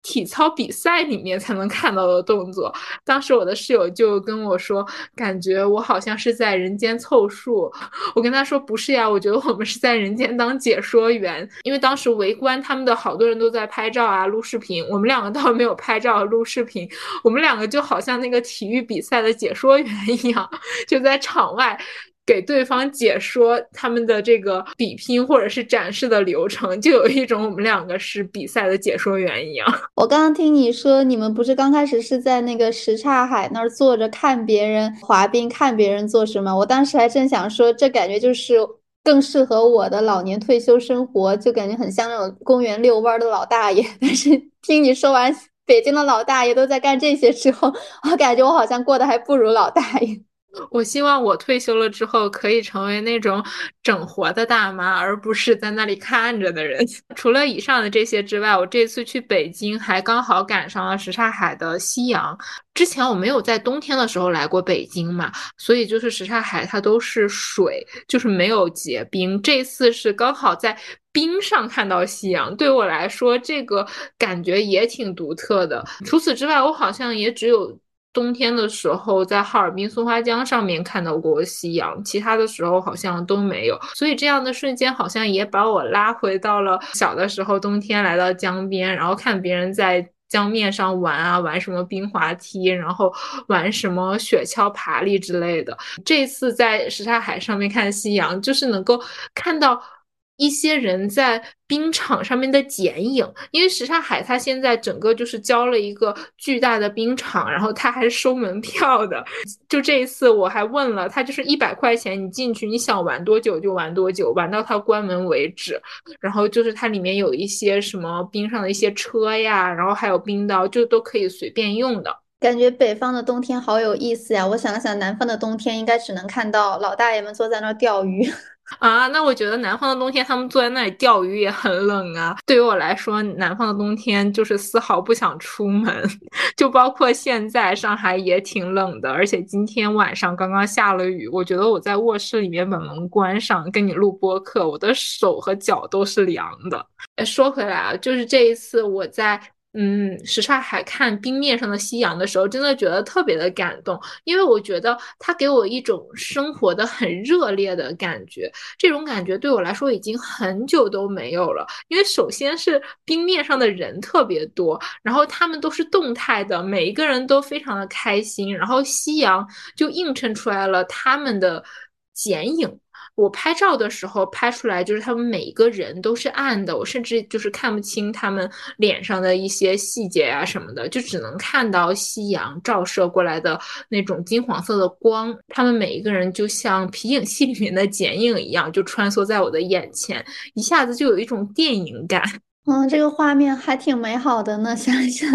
S1: 体操比赛里面才能看到的动作。当时我的室友就跟我说，感觉我好像是在人间凑数。我跟他说不是呀，我觉得我们是在人间当解说员。因为当时围观他们的好多人都在拍照啊、录视频，我们两个倒没有拍照、录视频，我们两个就好像那个体育比赛的解说员一样，就在场外。给对方解说他们的这个比拼或者是展示的流程，就有一种我们两个是比赛的解说员一样。
S2: 我刚刚听你说，你们不是刚开始是在那个什刹海那儿坐着看别人滑冰，看别人做什么？我当时还正想说，这感觉就是更适合我的老年退休生活，就感觉很像那种公园遛弯的老大爷。但是听你说完北京的老大爷都在干这些之后，我感觉我好像过得还不如老大爷。
S1: 我希望我退休了之后可以成为那种整活的大妈，而不是在那里看着的人。除了以上的这些之外，我这次去北京还刚好赶上了什刹海的夕阳。之前我没有在冬天的时候来过北京嘛，所以就是什刹海它都是水，就是没有结冰。这次是刚好在冰上看到夕阳，对我来说这个感觉也挺独特的。除此之外，我好像也只有。冬天的时候，在哈尔滨松花江上面看到过夕阳，其他的时候好像都没有。所以这样的瞬间好像也把我拉回到了小的时候，冬天来到江边，然后看别人在江面上玩啊，玩什么冰滑梯，然后玩什么雪橇爬犁之类的。这次在什刹海上面看夕阳，就是能够看到。一些人在冰场上面的剪影，因为什刹海它现在整个就是交了一个巨大的冰场，然后它还收门票的。就这一次我还问了，它就是一百块钱，你进去你想玩多久就玩多久，玩到它关门为止。然后就是它里面有一些什么冰上的一些车呀，然后还有冰刀，就都可以随便用的。
S2: 感觉北方的冬天好有意思呀！我想了想，南方的冬天应该只能看到老大爷们坐在那儿钓鱼。
S1: 啊，那我觉得南方的冬天他们坐在那里钓鱼也很冷啊。对于我来说，南方的冬天就是丝毫不想出门，就包括现在上海也挺冷的，而且今天晚上刚刚下了雨。我觉得我在卧室里面把门关上跟你录播客，我的手和脚都是凉的。说回来啊，就是这一次我在。嗯，什刹海看冰面上的夕阳的时候，真的觉得特别的感动，因为我觉得它给我一种生活的很热烈的感觉。这种感觉对我来说已经很久都没有了。因为首先是冰面上的人特别多，然后他们都是动态的，每一个人都非常的开心，然后夕阳就映衬出来了他们的剪影。我拍照的时候拍出来，就是他们每一个人都是暗的，我甚至就是看不清他们脸上的一些细节啊什么的，就只能看到夕阳照射过来的那种金黄色的光。他们每一个人就像皮影戏里面的剪影一样，就穿梭在我的眼前，一下子就有一种电影感。
S2: 嗯，这个画面还挺美好的呢，想想。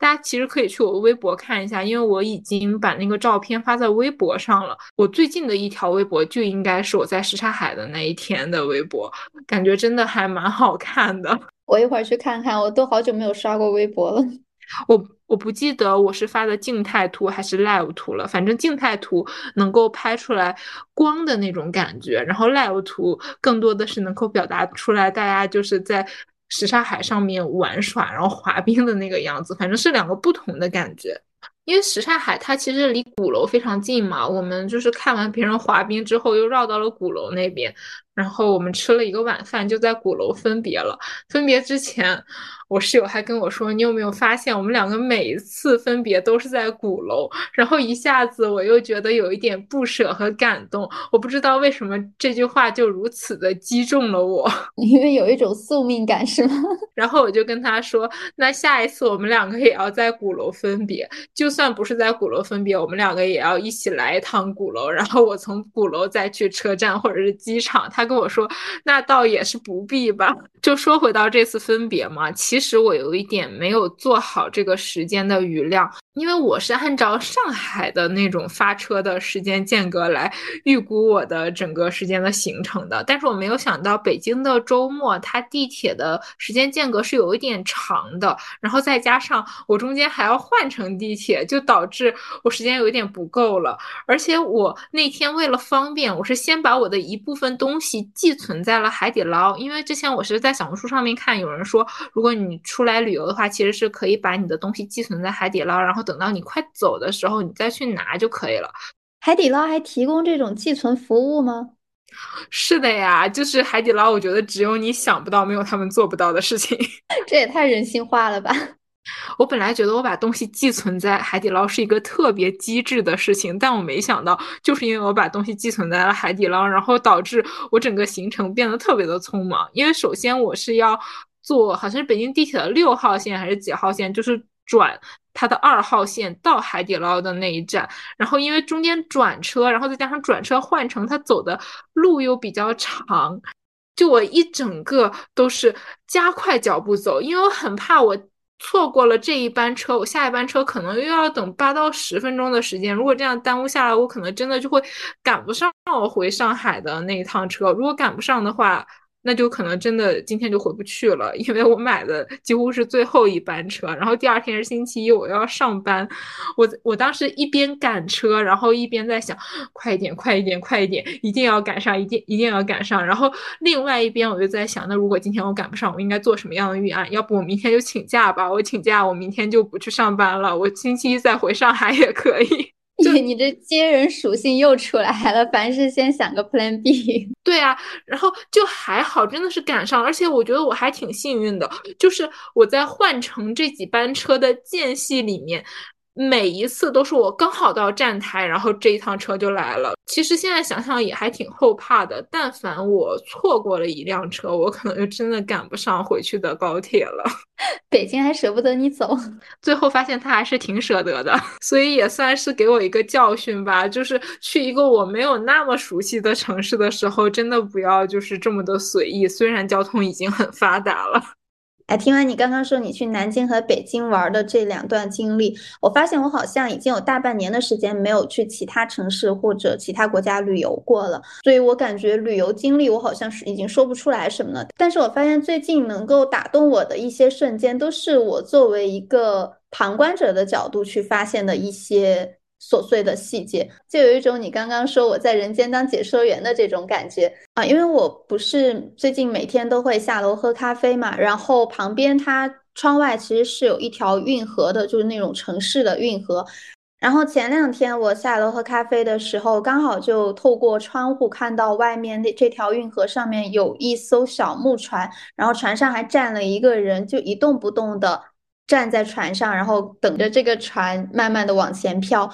S1: 大家其实可以去我微博看一下，因为我已经把那个照片发在微博上了。我最近的一条微博就应该是我在什刹海的那一天的微博，感觉真的还蛮好看的。
S2: 我一会儿去看看，我都好久没有刷过微博了。
S1: 我我不记得我是发的静态图还是 live 图了，反正静态图能够拍出来光的那种感觉，然后 live 图更多的是能够表达出来大家就是在。什刹海上面玩耍，然后滑冰的那个样子，反正是两个不同的感觉。因为什刹海它其实离鼓楼非常近嘛，我们就是看完别人滑冰之后，又绕到了鼓楼那边，然后我们吃了一个晚饭，就在鼓楼分别了。分别之前。我室友还跟我说：“你有没有发现，我们两个每一次分别都是在鼓楼？”然后一下子我又觉得有一点不舍和感动。我不知道为什么这句话就如此的击中了我，
S2: 因为有一种宿命感，是吗？
S1: 然后我就跟他说：“那下一次我们两个也要在鼓楼分别，就算不是在鼓楼分别，我们两个也要一起来一趟鼓楼。然后我从鼓楼再去车站或者是机场。”他他跟我说：“那倒也是不必吧。”就说回到这次分别嘛，其实我有一点没有做好这个时间的余量，因为我是按照上海的那种发车的时间间隔来预估我的整个时间的行程的，但是我没有想到北京的周末它地铁的时间间隔是有一点长的，然后再加上我中间还要换乘地铁，就导致我时间有一点不够了。而且我那天为了方便，我是先把我的一部分东西寄存在了海底捞，因为之前我是在小红书上面看有人说，如果你出来旅游的话，其实是可以把你的东西寄存在海底捞，然后后。等到你快走的时候，你再去拿就可以了。
S2: 海底捞还提供这种寄存服务吗？
S1: 是的呀，就是海底捞，我觉得只有你想不到，没有他们做不到的事情。
S2: 这也太人性化了吧！
S1: 我本来觉得我把东西寄存在海底捞是一个特别机智的事情，但我没想到，就是因为我把东西寄存在了海底捞，然后导致我整个行程变得特别的匆忙。因为首先我是要坐，好像是北京地铁的六号线还是几号线，就是转。它的二号线到海底捞的那一站，然后因为中间转车，然后再加上转车换乘，它走的路又比较长，就我一整个都是加快脚步走，因为我很怕我错过了这一班车，我下一班车可能又要等八到十分钟的时间，如果这样耽误下来，我可能真的就会赶不上我回上海的那一趟车，如果赶不上的话。那就可能真的今天就回不去了，因为我买的几乎是最后一班车，然后第二天是星期一，我要上班。我我当时一边赶车，然后一边在想，快一点，快一点，快一点，一定要赶上，一定一定要赶上。然后另外一边我就在想，那如果今天我赶不上，我应该做什么样的预案？要不我明天就请假吧？我请假，我明天就不去上班了，我星期一再回上海也可以。
S2: 就你这接人属性又出来了，凡事先想个 Plan B。
S1: 对啊，然后就还好，真的是赶上，而且我觉得我还挺幸运的，就是我在换乘这几班车的间隙里面。每一次都是我刚好到站台，然后这一趟车就来了。其实现在想想也还挺后怕的。但凡我错过了一辆车，我可能就真的赶不上回去的高铁了。
S2: 北京还舍不得你走，
S1: 最后发现他还是挺舍得的，所以也算是给我一个教训吧。就是去一个我没有那么熟悉的城市的时候，真的不要就是这么的随意。虽然交通已经很发达了。
S2: 哎，听完你刚刚说你去南京和北京玩的这两段经历，我发现我好像已经有大半年的时间没有去其他城市或者其他国家旅游过了，所以我感觉旅游经历我好像是已经说不出来什么了。但是我发现最近能够打动我的一些瞬间，都是我作为一个旁观者的角度去发现的一些。琐碎的细节，就有一种你刚刚说我在人间当解说员的这种感觉啊！因为我不是最近每天都会下楼喝咖啡嘛，然后旁边它窗外其实是有一条运河的，就是那种城市的运河。然后前两天我下楼喝咖啡的时候，刚好就透过窗户看到外面那这条运河上面有一艘小木船，然后船上还站了一个人，就一动不动的站在船上，然后等着这个船慢慢的往前飘。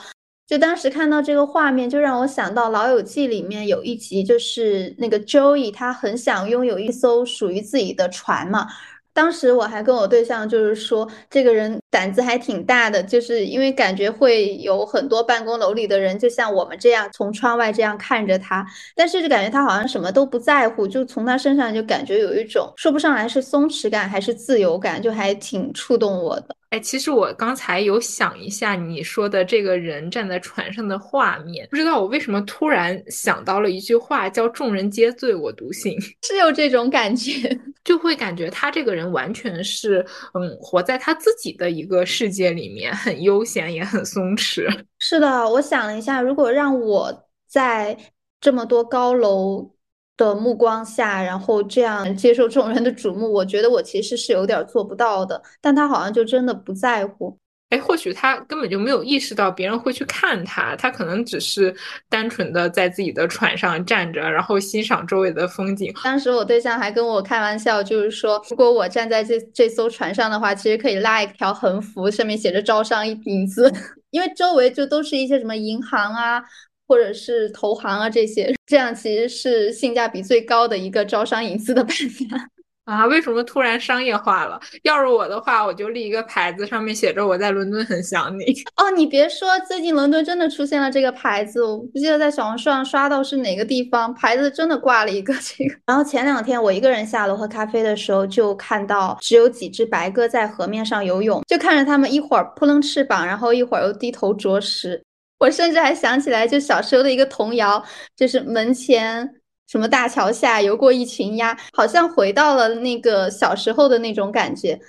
S2: 就当时看到这个画面，就让我想到《老友记》里面有一集，就是那个 Joey，他很想拥有一艘属于自己的船嘛。当时我还跟我对象就是说，这个人胆子还挺大的，就是因为感觉会有很多办公楼里的人，就像我们这样从窗外这样看着他，但是就感觉他好像什么都不在乎，就从他身上就感觉有一种说不上来是松弛感还是自由感，就还挺触动我的。
S1: 哎，其实我刚才有想一下你说的这个人站在船上的画面，不知道我为什么突然想到了一句话，叫“众人皆醉我独醒 ”，
S2: 是有这种感觉，
S1: 就会感觉他这个人完全是，嗯，活在他自己的一个世界里面，很悠闲也很松弛。
S2: 是的，我想了一下，如果让我在这么多高楼。的目光下，然后这样接受众人的瞩目，我觉得我其实是有点做不到的。但他好像就真的不在乎。
S1: 哎，或许他根本就没有意识到别人会去看他，他可能只是单纯的在自己的船上站着，然后欣赏周围的风景。
S2: 当时我对象还跟我开玩笑，就是说，如果我站在这这艘船上的话，其实可以拉一条横幅，上面写着“招商引资”，因为周围就都是一些什么银行啊。或者是投行啊，这些这样其实是性价比最高的一个招商引资的办法。
S1: 啊，为什么突然商业化了？要是我的话，我就立一个牌子，上面写着“我在伦敦很想你”。
S2: 哦，你别说，最近伦敦真的出现了这个牌子，我不记得在小红书上刷到是哪个地方，牌子真的挂了一个这个。然后前两天我一个人下楼喝咖啡的时候，就看到只有几只白鸽在河面上游泳，就看着它们一会儿扑棱翅膀，然后一会儿又低头啄食。我甚至还想起来，就小时候的一个童谣，就是门前。什么大桥下游过一群鸭，好像回到了那个小时候的那种感觉。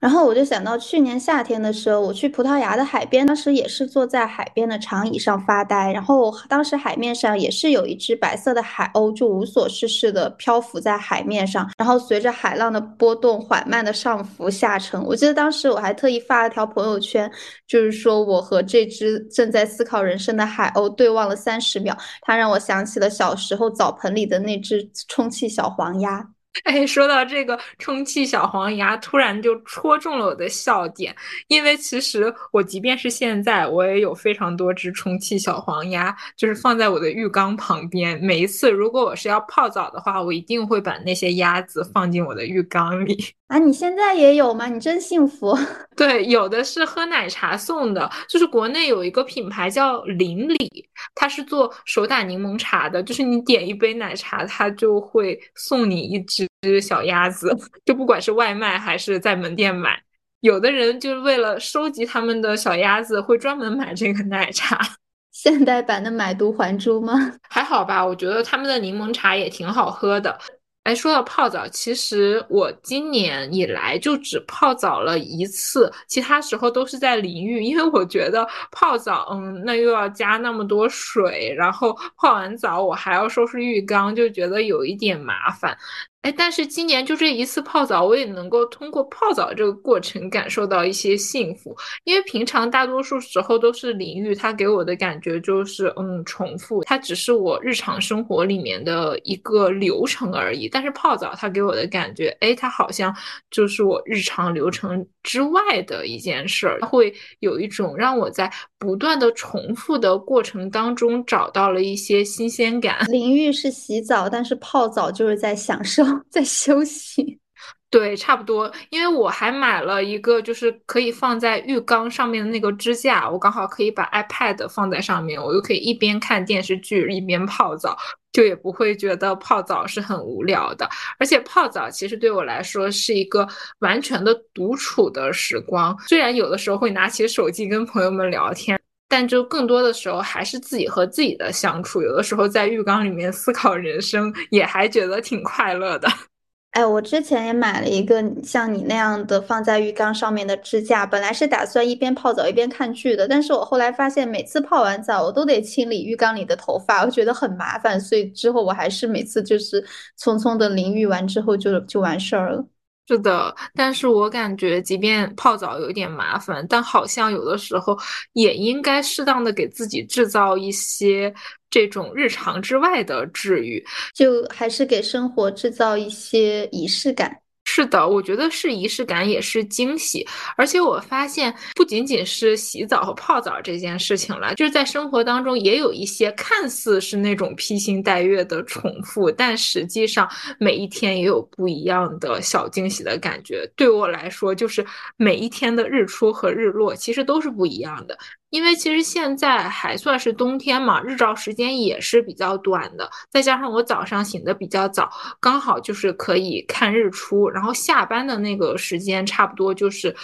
S2: 然后我就想到去年夏天的时候，我去葡萄牙的海边，当时也是坐在海边的长椅上发呆。然后当时海面上也是有一只白色的海鸥，就无所事事的漂浮在海面上，然后随着海浪的波动缓慢的上浮下沉。我记得当时我还特意发了条朋友圈，就是说我和这只正在思考人生的海鸥对望了三十秒，它让我想起了小时候澡盆里的那只充气小黄鸭。
S1: 哎，说到这个充气小黄鸭，突然就戳中了我的笑点。因为其实我即便是现在，我也有非常多只充气小黄鸭，就是放在我的浴缸旁边。每一次如果我是要泡澡的话，我一定会把那些鸭子放进我的浴缸里。
S2: 啊，你现在也有吗？你真幸福。
S1: 对，有的是喝奶茶送的，就是国内有一个品牌叫邻里，它是做手打柠檬茶的，就是你点一杯奶茶，它就会送你一只小鸭子，就不管是外卖还是在门店买，有的人就是为了收集他们的小鸭子，会专门买这个奶茶。
S2: 现代版的买椟还珠吗？
S1: 还好吧，我觉得他们的柠檬茶也挺好喝的。哎，说到泡澡，其实我今年以来就只泡澡了一次，其他时候都是在淋浴，因为我觉得泡澡，嗯，那又要加那么多水，然后泡完澡我还要收拾浴缸，就觉得有一点麻烦。哎，但是今年就这一次泡澡，我也能够通过泡澡这个过程感受到一些幸福。因为平常大多数时候都是淋浴，它给我的感觉就是嗯重复，它只是我日常生活里面的一个流程而已。但是泡澡，它给我的感觉，哎，它好像就是我日常流程之外的一件事儿，会有一种让我在不断的重复的过程当中找到了一些新鲜感。
S2: 淋浴是洗澡，但是泡澡就是在享受。在休息，
S1: 对，差不多。因为我还买了一个，就是可以放在浴缸上面的那个支架，我刚好可以把 iPad 放在上面，我又可以一边看电视剧一边泡澡，就也不会觉得泡澡是很无聊的。而且泡澡其实对我来说是一个完全的独处的时光，虽然有的时候会拿起手机跟朋友们聊天。但就更多的时候还是自己和自己的相处，有的时候在浴缸里面思考人生，也还觉得挺快乐的。
S2: 哎，我之前也买了一个像你那样的放在浴缸上面的支架，本来是打算一边泡澡一边看剧的，但是我后来发现每次泡完澡我都得清理浴缸里的头发，我觉得很麻烦，所以之后我还是每次就是匆匆的淋浴完之后就就完事儿了。
S1: 是的，但是我感觉，即便泡澡有点麻烦，但好像有的时候也应该适当的给自己制造一些这种日常之外的治愈，
S2: 就还是给生活制造一些仪式感。
S1: 是的，我觉得是仪式感，也是惊喜。而且我发现，不仅仅是洗澡和泡澡这件事情了，就是在生活当中也有一些看似是那种披星戴月的重复，但实际上每一天也有不一样的小惊喜的感觉。对我来说，就是每一天的日出和日落其实都是不一样的。因为其实现在还算是冬天嘛，日照时间也是比较短的，再加上我早上醒的比较早，刚好就是可以看日出，然后下班的那个时间差不多就是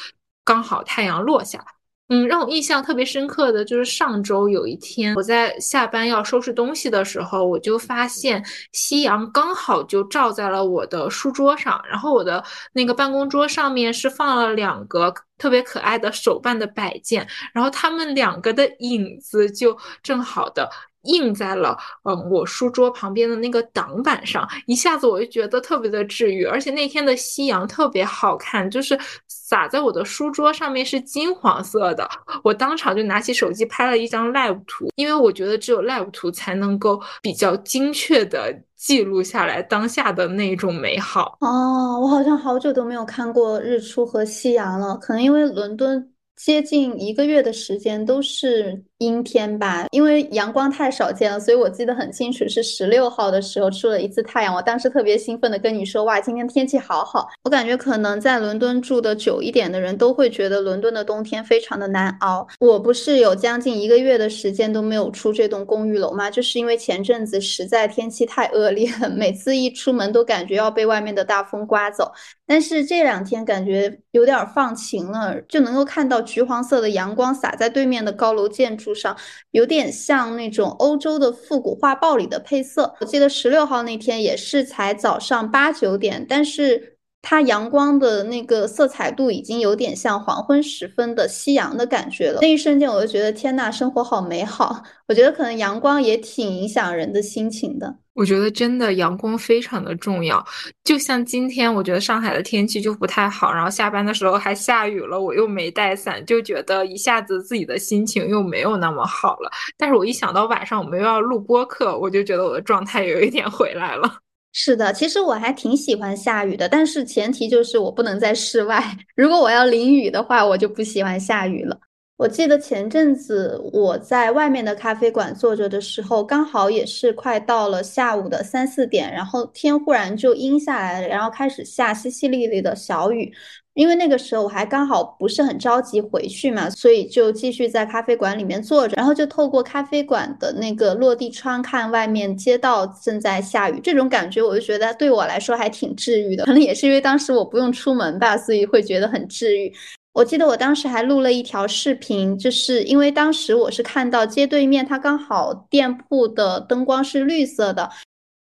S1: 刚好太阳落下。嗯，让我印象特别深刻的就是上周有一天，我在下班要收拾东西的时候，我就发现夕阳刚好就照在了我的书桌上，然后我的那个办公桌上面是放了两个特别可爱的手办的摆件，然后他们两个的影子就正好的。印在了嗯我书桌旁边的那个挡板上，一下子我就觉得特别的治愈，而且那天的夕阳特别好看，就是洒在我的书桌上面是金黄色的，我当场就拿起手机拍了一张 live 图，因为我觉得只有 live 图才能够比较精确的记录下来当下的那种美好。
S2: 哦，我好像好久都没有看过日出和夕阳了，可能因为伦敦接近一个月的时间都是。阴天吧，因为阳光太少见了，所以我记得很清楚，是十六号的时候出了一次太阳。我当时特别兴奋的跟你说：“哇，今天天气好好。”我感觉可能在伦敦住的久一点的人都会觉得伦敦的冬天非常的难熬。我不是有将近一个月的时间都没有出这栋公寓楼吗？就是因为前阵子实在天气太恶劣了，每次一出门都感觉要被外面的大风刮走。但是这两天感觉有点放晴了，就能够看到橘黄色的阳光洒在对面的高楼建筑上，有点像那种欧洲的复古画报里的配色。我记得十六号那天也是才早上八九点，但是它阳光的那个色彩度已经有点像黄昏时分的夕阳的感觉了。那一瞬间我就觉得天呐，生活好美好。我觉得可能阳光也挺影响人的心情的。
S1: 我觉得真的阳光非常的重要，就像今天，我觉得上海的天气就不太好，然后下班的时候还下雨了，我又没带伞，就觉得一下子自己的心情又没有那么好了。但是我一想到晚上我们又要录播课，我就觉得我的状态有一点回来了。
S2: 是的，其实我还挺喜欢下雨的，但是前提就是我不能在室外，如果我要淋雨的话，我就不喜欢下雨了。我记得前阵子我在外面的咖啡馆坐着的时候，刚好也是快到了下午的三四点，然后天忽然就阴下来了，然后开始下淅淅沥沥的小雨。因为那个时候我还刚好不是很着急回去嘛，所以就继续在咖啡馆里面坐着，然后就透过咖啡馆的那个落地窗看外面街道正在下雨，这种感觉我就觉得对我来说还挺治愈的。可能也是因为当时我不用出门吧，所以会觉得很治愈。我记得我当时还录了一条视频，就是因为当时我是看到街对面，它刚好店铺的灯光是绿色的。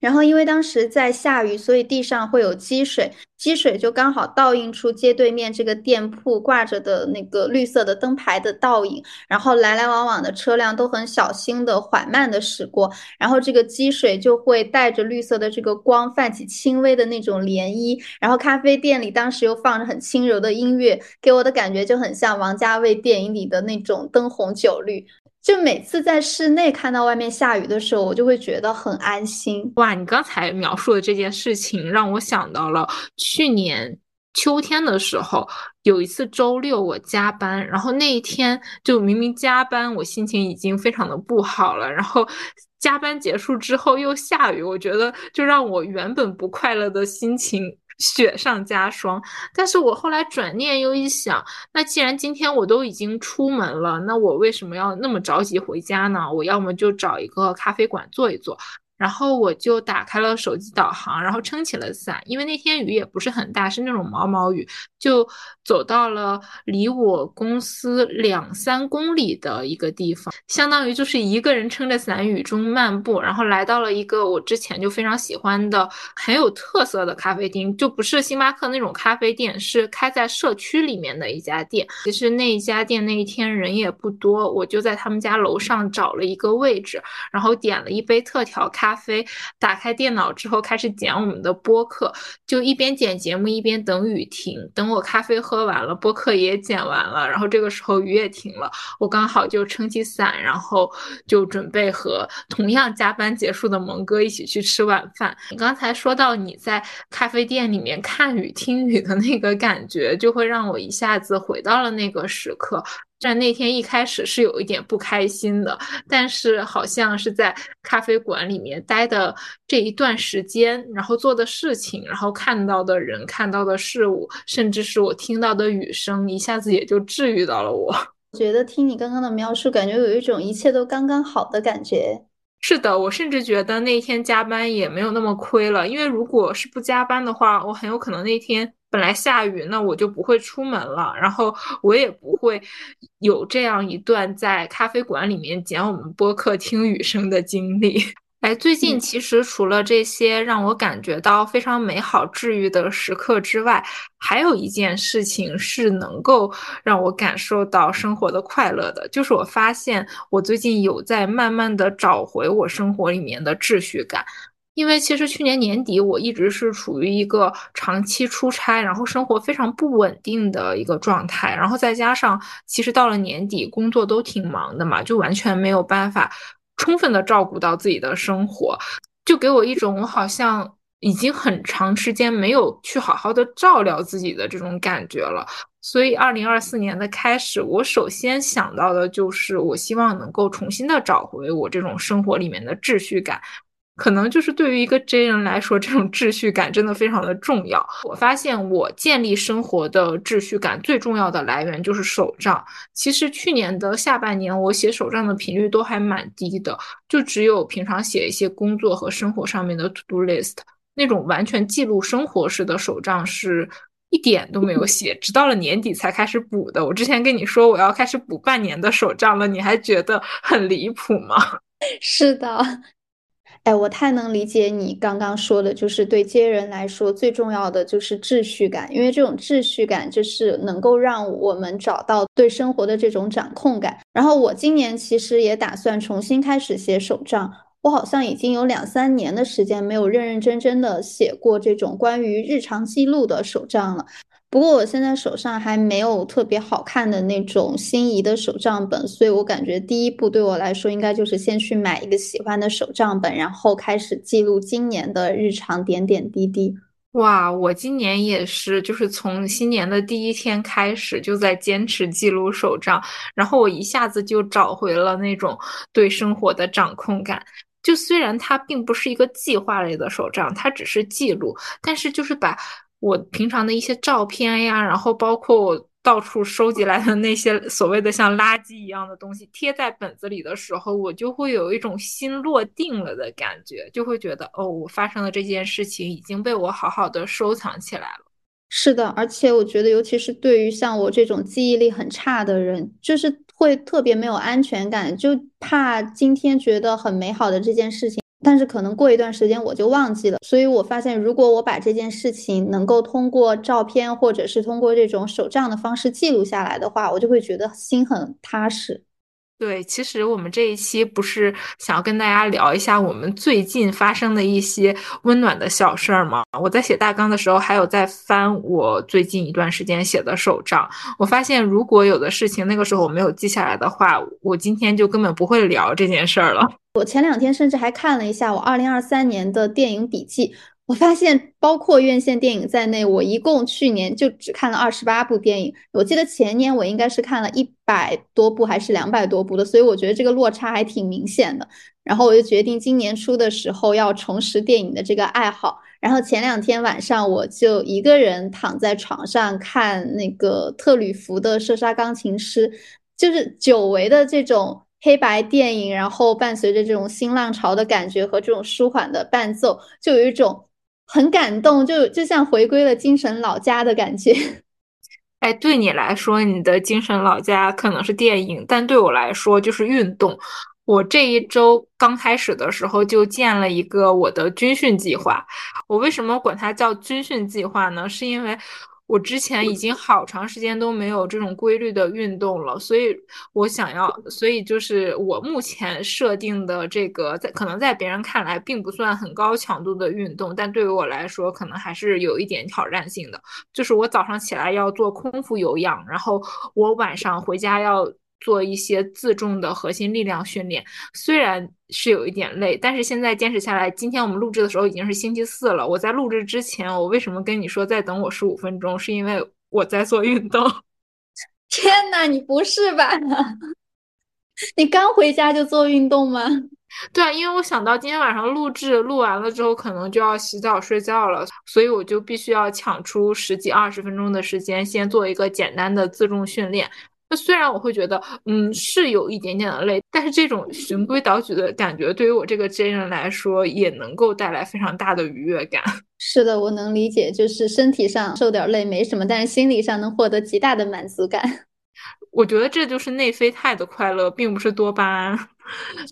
S2: 然后因为当时在下雨，所以地上会有积水，积水就刚好倒映出街对面这个店铺挂着的那个绿色的灯牌的倒影。然后来来往往的车辆都很小心的、缓慢的驶过，然后这个积水就会带着绿色的这个光泛起轻微的那种涟漪。然后咖啡店里当时又放着很轻柔的音乐，给我的感觉就很像王家卫电影里的那种灯红酒绿。就每次在室内看到外面下雨的时候，我就会觉得很安心。
S1: 哇，你刚才描述的这件事情让我想到了去年秋天的时候，有一次周六我加班，然后那一天就明明加班，我心情已经非常的不好了，然后加班结束之后又下雨，我觉得就让我原本不快乐的心情。雪上加霜，但是我后来转念又一想，那既然今天我都已经出门了，那我为什么要那么着急回家呢？我要么就找一个咖啡馆坐一坐。然后我就打开了手机导航，然后撑起了伞，因为那天雨也不是很大，是那种毛毛雨，就走到了离我公司两三公里的一个地方，相当于就是一个人撑着伞雨中漫步，然后来到了一个我之前就非常喜欢的很有特色的咖啡厅，就不是星巴克那种咖啡店，是开在社区里面的一家店。其实那一家店那一天人也不多，我就在他们家楼上找了一个位置，然后点了一杯特调咖。咖啡，打开电脑之后开始剪我们的播客，就一边剪节目一边等雨停。等我咖啡喝完了，播客也剪完了，然后这个时候雨也停了，我刚好就撑起伞，然后就准备和同样加班结束的蒙哥一起去吃晚饭。你刚才说到你在咖啡店里面看雨听雨的那个感觉，就会让我一下子回到了那个时刻。但那天一开始是有一点不开心的，但是好像是在咖啡馆里面待的这一段时间，然后做的事情，然后看到的人、看到的事物，甚至是我听到的雨声，一下子也就治愈到了我。
S2: 觉得听你刚刚的描述，感觉有一种一切都刚刚好的感觉。
S1: 是的，我甚至觉得那天加班也没有那么亏了，因为如果是不加班的话，我很有可能那天。本来下雨，那我就不会出门了，然后我也不会有这样一段在咖啡馆里面捡我们播客听雨声的经历。哎，最近其实除了这些让我感觉到非常美好、治愈的时刻之外，还有一件事情是能够让我感受到生活的快乐的，就是我发现我最近有在慢慢的找回我生活里面的秩序感。因为其实去年年底我一直是处于一个长期出差，然后生活非常不稳定的一个状态，然后再加上其实到了年底工作都挺忙的嘛，就完全没有办法充分的照顾到自己的生活，就给我一种我好像已经很长时间没有去好好的照料自己的这种感觉了。所以二零二四年的开始，我首先想到的就是我希望能够重新的找回我这种生活里面的秩序感。可能就是对于一个 J 人来说，这种秩序感真的非常的重要。我发现我建立生活的秩序感最重要的来源就是手账。其实去年的下半年，我写手账的频率都还蛮低的，就只有平常写一些工作和生活上面的 to do list，那种完全记录生活式的手账是一点都没有写，直到了年底才开始补的。我之前跟你说我要开始补半年的手账了，你还觉得很离谱吗？
S2: 是的。哎，我太能理解你刚刚说的，就是对接人来说最重要的就是秩序感，因为这种秩序感就是能够让我们找到对生活的这种掌控感。然后我今年其实也打算重新开始写手账，我好像已经有两三年的时间没有认认真真的写过这种关于日常记录的手账了。不过我现在手上还没有特别好看的那种心仪的手账本，所以我感觉第一步对我来说应该就是先去买一个喜欢的手账本，然后开始记录今年的日常点点滴滴。
S1: 哇，我今年也是，就是从新年的第一天开始就在坚持记录手账，然后我一下子就找回了那种对生活的掌控感。就虽然它并不是一个计划类的手账，它只是记录，但是就是把。我平常的一些照片呀，然后包括我到处收集来的那些 所谓的像垃圾一样的东西，贴在本子里的时候，我就会有一种心落定了的感觉，就会觉得哦，我发生的这件事情已经被我好好的收藏起来了。
S2: 是的，而且我觉得，尤其是对于像我这种记忆力很差的人，就是会特别没有安全感，就怕今天觉得很美好的这件事情。但是可能过一段时间我就忘记了，所以我发现，如果我把这件事情能够通过照片或者是通过这种手账的方式记录下来的话，我就会觉得心很踏实。
S1: 对，其实我们这一期不是想要跟大家聊一下我们最近发生的一些温暖的小事儿吗？我在写大纲的时候，还有在翻我最近一段时间写的手账，我发现如果有的事情那个时候我没有记下来的话，我今天就根本不会聊这件事儿了。
S2: 我前两天甚至还看了一下我二零二三年的电影笔记，我发现包括院线电影在内，我一共去年就只看了二十八部电影。我记得前年我应该是看了一百多部还是两百多部的，所以我觉得这个落差还挺明显的。然后我就决定今年初的时候要重拾电影的这个爱好。然后前两天晚上我就一个人躺在床上看那个特吕弗的《射杀钢琴师》，就是久违的这种。黑白电影，然后伴随着这种新浪潮的感觉和这种舒缓的伴奏，就有一种很感动，就就像回归了精神老家的感觉。
S1: 哎，对你来说，你的精神老家可能是电影，但对我来说就是运动。我这一周刚开始的时候就建了一个我的军训计划。我为什么管它叫军训计划呢？是因为。我之前已经好长时间都没有这种规律的运动了，所以我想要，所以就是我目前设定的这个，在可能在别人看来并不算很高强度的运动，但对于我来说可能还是有一点挑战性的。就是我早上起来要做空腹有氧，然后我晚上回家要。做一些自重的核心力量训练，虽然是有一点累，但是现在坚持下来。今天我们录制的时候已经是星期四了。我在录制之前，我为什么跟你说再等我十五分钟？是因为我在做运动。
S2: 天呐，你不是吧？你刚回家就做运动吗？
S1: 对啊，因为我想到今天晚上录制录完了之后，可能就要洗澡睡觉了，所以我就必须要抢出十几二十分钟的时间，先做一个简单的自重训练。那虽然我会觉得，嗯，是有一点点的累，但是这种循规蹈矩的感觉，对于我这个真人来说，也能够带来非常大的愉悦感。
S2: 是的，我能理解，就是身体上受点累没什么，但是心理上能获得极大的满足感。
S1: 我觉得这就是内啡肽的快乐，并不是多巴胺。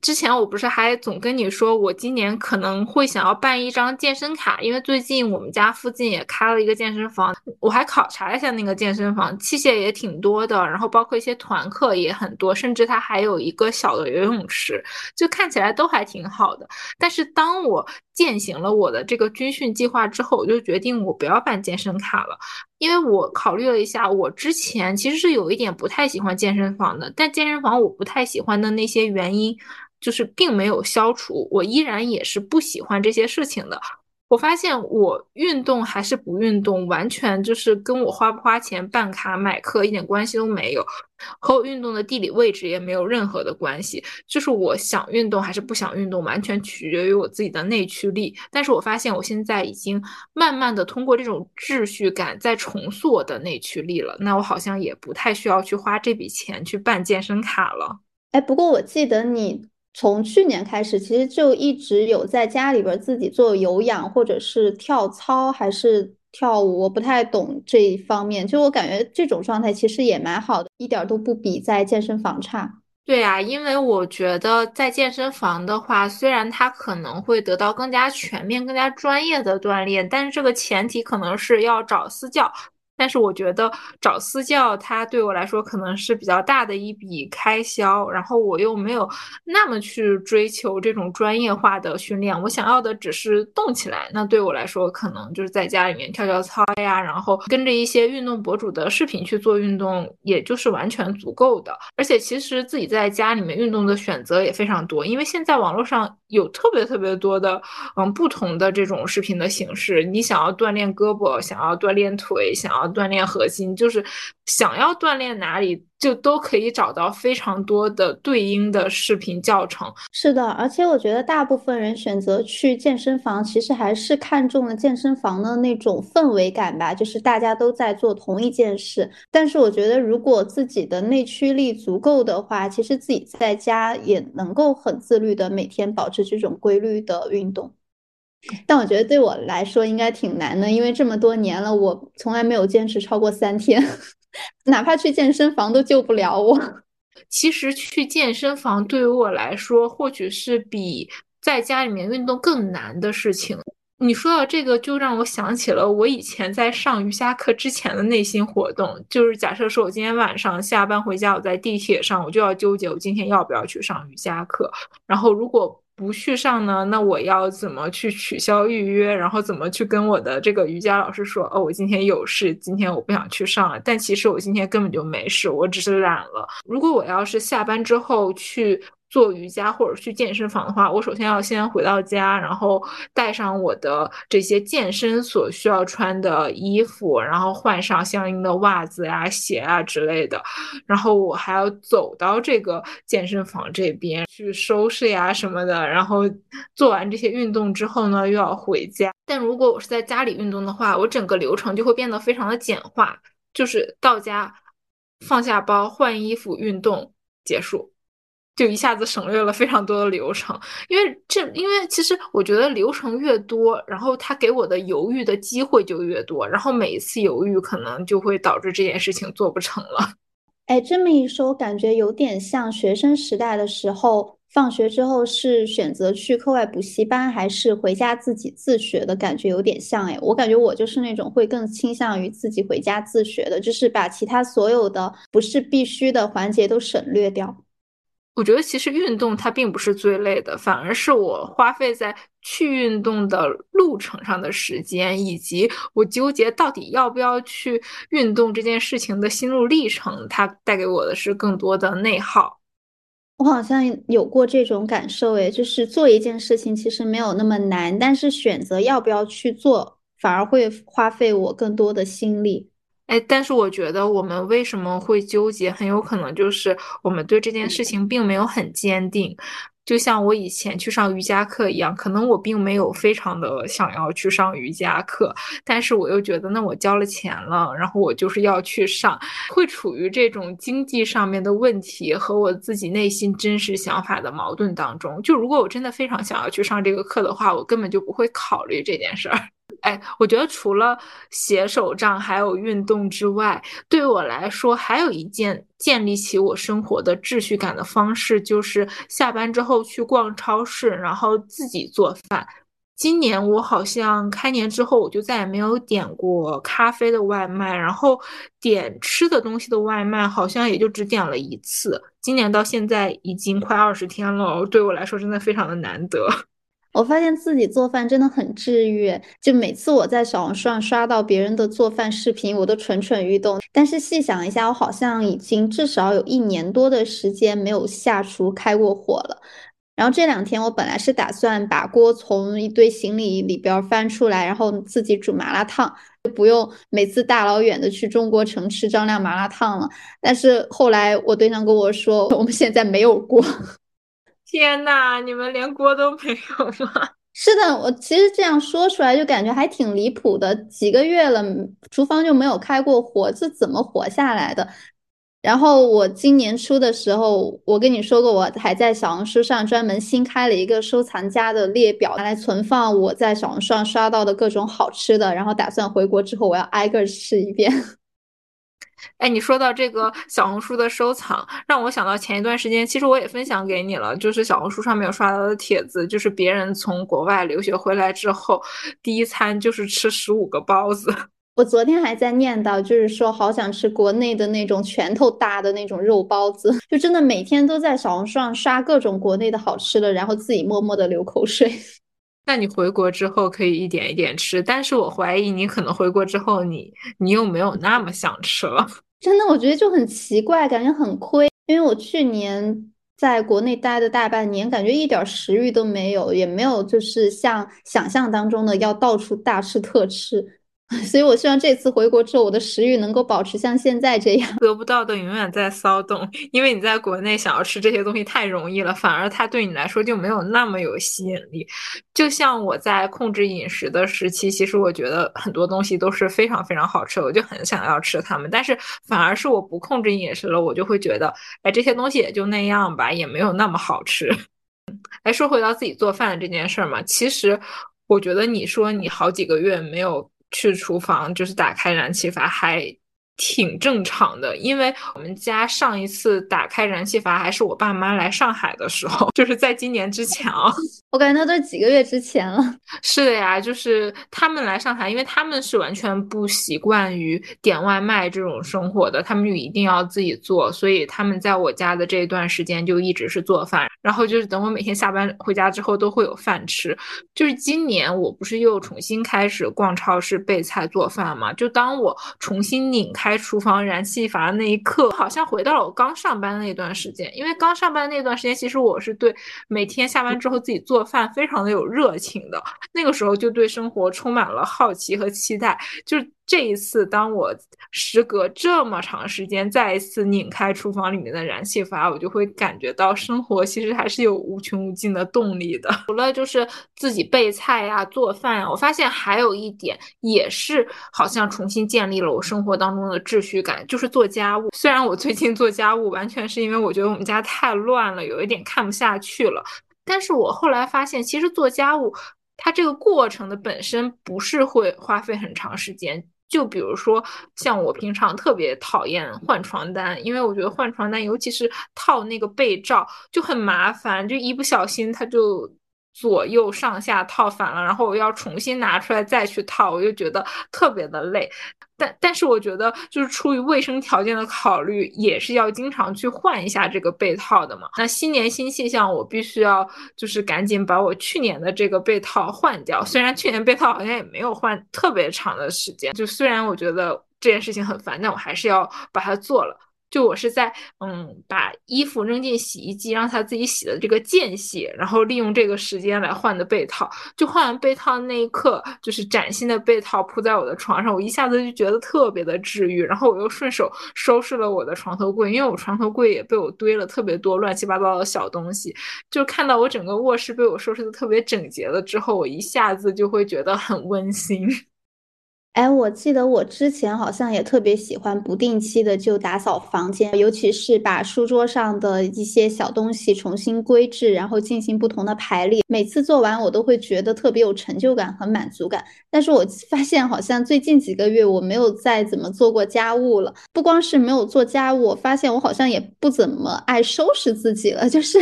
S1: 之前我不是还总跟你说，我今年可能会想要办一张健身卡，因为最近我们家附近也开了一个健身房，我还考察了一下那个健身房，器械也挺多的，然后包括一些团课也很多，甚至它还有一个小的游泳池，就看起来都还挺好的。但是当我践行了我的这个军训计划之后，我就决定我不要办健身卡了，因为我考虑了一下，我之前其实是有一点不太喜欢健身房的，但健身房我不太喜欢的那些原因。就是并没有消除，我依然也是不喜欢这些事情的。我发现我运动还是不运动，完全就是跟我花不花钱办卡买课一点关系都没有，和我运动的地理位置也没有任何的关系。就是我想运动还是不想运动，完全取决于我自己的内驱力。但是我发现我现在已经慢慢的通过这种秩序感在重塑我的内驱力了。那我好像也不太需要去花这笔钱去办健身卡了。
S2: 哎，不过我记得你。从去年开始，其实就一直有在家里边自己做有氧，或者是跳操，还是跳舞，我不太懂这一方面。就我感觉这种状态其实也蛮好的，一点都不比在健身房差。
S1: 对呀，因为我觉得在健身房的话，虽然它可能会得到更加全面、更加专业的锻炼，但是这个前提可能是要找私教。但是我觉得找私教，它对我来说可能是比较大的一笔开销，然后我又没有那么去追求这种专业化的训练，我想要的只是动起来。那对我来说，可能就是在家里面跳跳操呀，然后跟着一些运动博主的视频去做运动，也就是完全足够的。而且其实自己在家里面运动的选择也非常多，因为现在网络上有特别特别多的嗯不同的这种视频的形式，你想要锻炼胳膊，想要锻炼腿，想要。锻炼核心，就是想要锻炼哪里，就都可以找到非常多的对应的视频教程。
S2: 是的，而且我觉得大部分人选择去健身房，其实还是看中了健身房的那种氛围感吧，就是大家都在做同一件事。但是我觉得，如果自己的内驱力足够的话，其实自己在家也能够很自律的每天保持这种规律的运动。但我觉得对我来说应该挺难的，因为这么多年了，我从来没有坚持超过三天，哪怕去健身房都救不了我。
S1: 其实去健身房对于我来说，或许是比在家里面运动更难的事情。你说到这个，就让我想起了我以前在上瑜伽课之前的内心活动，就是假设说我今天晚上下班回家，我在地铁上，我就要纠结我今天要不要去上瑜伽课，然后如果。不去上呢，那我要怎么去取消预约？然后怎么去跟我的这个瑜伽老师说？哦，我今天有事，今天我不想去上了。但其实我今天根本就没事，我只是懒了。如果我要是下班之后去。做瑜伽或者去健身房的话，我首先要先回到家，然后带上我的这些健身所需要穿的衣服，然后换上相应的袜子呀、鞋啊之类的，然后我还要走到这个健身房这边去收拾呀什么的，然后做完这些运动之后呢，又要回家。但如果我是在家里运动的话，我整个流程就会变得非常的简化，就是到家放下包、换衣服、运动结束。就一下子省略了非常多的流程，因为这，因为其实我觉得流程越多，然后他给我的犹豫的机会就越多，然后每一次犹豫可能就会导致这件事情做不成了。
S2: 哎，这么一说，我感觉有点像学生时代的时候，放学之后是选择去课外补习班，还是回家自己自学的感觉有点像。哎，我感觉我就是那种会更倾向于自己回家自学的，就是把其他所有的不是必须的环节都省略掉。
S1: 我觉得其实运动它并不是最累的，反而是我花费在去运动的路程上的时间，以及我纠结到底要不要去运动这件事情的心路历程，它带给我的是更多的内耗。
S2: 我好像有过这种感受，诶，就是做一件事情其实没有那么难，但是选择要不要去做，反而会花费我更多的心力。
S1: 哎，但是我觉得我们为什么会纠结，很有可能就是我们对这件事情并没有很坚定。就像我以前去上瑜伽课一样，可能我并没有非常的想要去上瑜伽课，但是我又觉得，那我交了钱了，然后我就是要去上，会处于这种经济上面的问题和我自己内心真实想法的矛盾当中。就如果我真的非常想要去上这个课的话，我根本就不会考虑这件事儿。哎，我觉得除了写手账还有运动之外，对我来说，还有一件建立起我生活的秩序感的方式，就是下班之后去逛超市，然后自己做饭。今年我好像开年之后，我就再也没有点过咖啡的外卖，然后点吃的东西的外卖，好像也就只点了一次。今年到现在已经快二十天了，对我来说真的非常的难得。
S2: 我发现自己做饭真的很治愈，就每次我在小红书上刷到别人的做饭视频，我都蠢蠢欲动。但是细想一下，我好像已经至少有一年多的时间没有下厨开过火了。然后这两天我本来是打算把锅从一堆行李里边翻出来，然后自己煮麻辣烫，就不用每次大老远的去中国城吃张亮麻辣烫了。但是后来我对象跟我说，我们现在没有锅。
S1: 天呐，你们连锅都没有吗？
S2: 是的，我其实这样说出来就感觉还挺离谱的。几个月了，厨房就没有开过火，这怎么活下来的？然后我今年初的时候，我跟你说过，我还在小红书上专门新开了一个收藏家的列表，拿来存放我在小红书上刷到的各种好吃的，然后打算回国之后我要挨个试一遍。
S1: 哎，你说到这个小红书的收藏，让我想到前一段时间，其实我也分享给你了，就是小红书上面有刷到的帖子，就是别人从国外留学回来之后，第一餐就是吃十五个包子。
S2: 我昨天还在念叨，就是说好想吃国内的那种拳头大的那种肉包子，就真的每天都在小红书上刷各种国内的好吃的，然后自己默默的流口水。
S1: 那你回国之后可以一点一点吃，但是我怀疑你可能回国之后，你你又没有那么想吃了。
S2: 真的，我觉得就很奇怪，感觉很亏，因为我去年在国内待的大半年，感觉一点食欲都没有，也没有就是像想象当中的要到处大吃特吃。所以，我希望这次回国之后，我的食欲能够保持像现在这样。
S1: 得不到的永远在骚动，因为你在国内想要吃这些东西太容易了，反而它对你来说就没有那么有吸引力。就像我在控制饮食的时期，其实我觉得很多东西都是非常非常好吃，我就很想要吃它们。但是，反而是我不控制饮食了，我就会觉得，哎，这些东西也就那样吧，也没有那么好吃。哎，说回到自己做饭这件事儿嘛，其实我觉得你说你好几个月没有。去厨房就是打开燃气阀还。挺正常的，因为我们家上一次打开燃气阀还是我爸妈来上海的时候，就是在今年之前啊。
S2: 我感觉那都几个月之前了。
S1: 是的呀，就是他们来上海，因为他们是完全不习惯于点外卖这种生活的，他们就一定要自己做，所以他们在我家的这一段时间就一直是做饭，然后就是等我每天下班回家之后都会有饭吃。就是今年我不是又重新开始逛超市备菜做饭嘛？就当我重新拧开。开厨房燃气阀的那一刻，好像回到了我刚上班的那段时间。因为刚上班那段时间，其实我是对每天下班之后自己做饭非常的有热情的。那个时候就对生活充满了好奇和期待，就。这一次，当我时隔这么长时间再一次拧开厨房里面的燃气阀，我就会感觉到生活其实还是有无穷无尽的动力的。除了就是自己备菜呀、做饭呀，我发现还有一点也是好像重新建立了我生活当中的秩序感，就是做家务。虽然我最近做家务完全是因为我觉得我们家太乱了，有一点看不下去了，但是我后来发现，其实做家务它这个过程的本身不是会花费很长时间。就比如说，像我平常特别讨厌换床单，因为我觉得换床单，尤其是套那个被罩就很麻烦，就一不小心它就。左右上下套反了，然后我要重新拿出来再去套，我就觉得特别的累。但但是我觉得，就是出于卫生条件的考虑，也是要经常去换一下这个被套的嘛。那新年新气象，我必须要就是赶紧把我去年的这个被套换掉。虽然去年被套好像也没有换特别长的时间，就虽然我觉得这件事情很烦，但我还是要把它做了。就我是在嗯把衣服扔进洗衣机让它自己洗的这个间隙，然后利用这个时间来换的被套。就换完被套那一刻，就是崭新的被套铺在我的床上，我一下子就觉得特别的治愈。然后我又顺手收拾了我的床头柜，因为我床头柜也被我堆了特别多乱七八糟的小东西。就看到我整个卧室被我收拾的特别整洁了之后，我一下子就会觉得很温馨。
S2: 哎，我记得我之前好像也特别喜欢不定期的就打扫房间，尤其是把书桌上的一些小东西重新归置，然后进行不同的排列。每次做完，我都会觉得特别有成就感和满足感。但是我 发现好像最近几个月我没有再怎么做过家务了。不光是没有做家务，我发现我好像也不怎么爱收拾自己了，就是。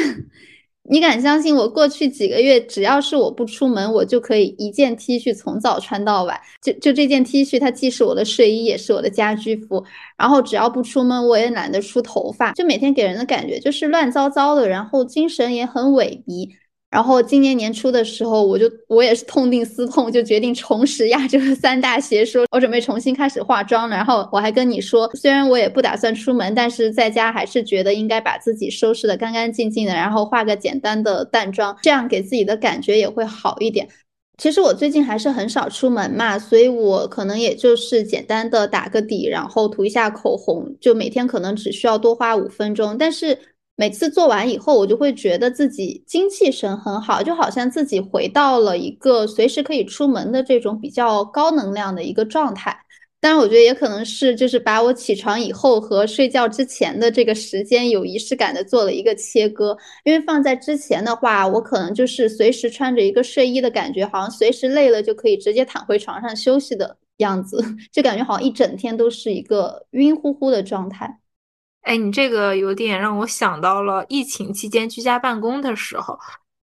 S2: 你敢相信我？过去几个月，只要是我不出门，我就可以一件 T 恤从早穿到晚。就就这件 T 恤，它既是我的睡衣，也是我的家居服。然后只要不出门，我也懒得梳头发，就每天给人的感觉就是乱糟糟的，然后精神也很萎靡。然后今年年初的时候，我就我也是痛定思痛，就决定重拾亚洲三大邪说，我准备重新开始化妆了。然后我还跟你说，虽然我也不打算出门，但是在家还是觉得应该把自己收拾的干干净净的，然后化个简单的淡妆，这样给自己的感觉也会好一点。其实我最近还是很少出门嘛，所以我可能也就是简单的打个底，然后涂一下口红，就每天可能只需要多花五分钟，但是。每次做完以后，我就会觉得自己精气神很好，就好像自己回到了一个随时可以出门的这种比较高能量的一个状态。当然，我觉得也可能是就是把我起床以后和睡觉之前的这个时间有仪式感的做了一个切割。因为放在之前的话，我可能就是随时穿着一个睡衣的感觉，好像随时累了就可以直接躺回床上休息的样子，就感觉好像一整天都是一个晕乎乎的状态。
S1: 哎，你这个有点让我想到了疫情期间居家办公的时候，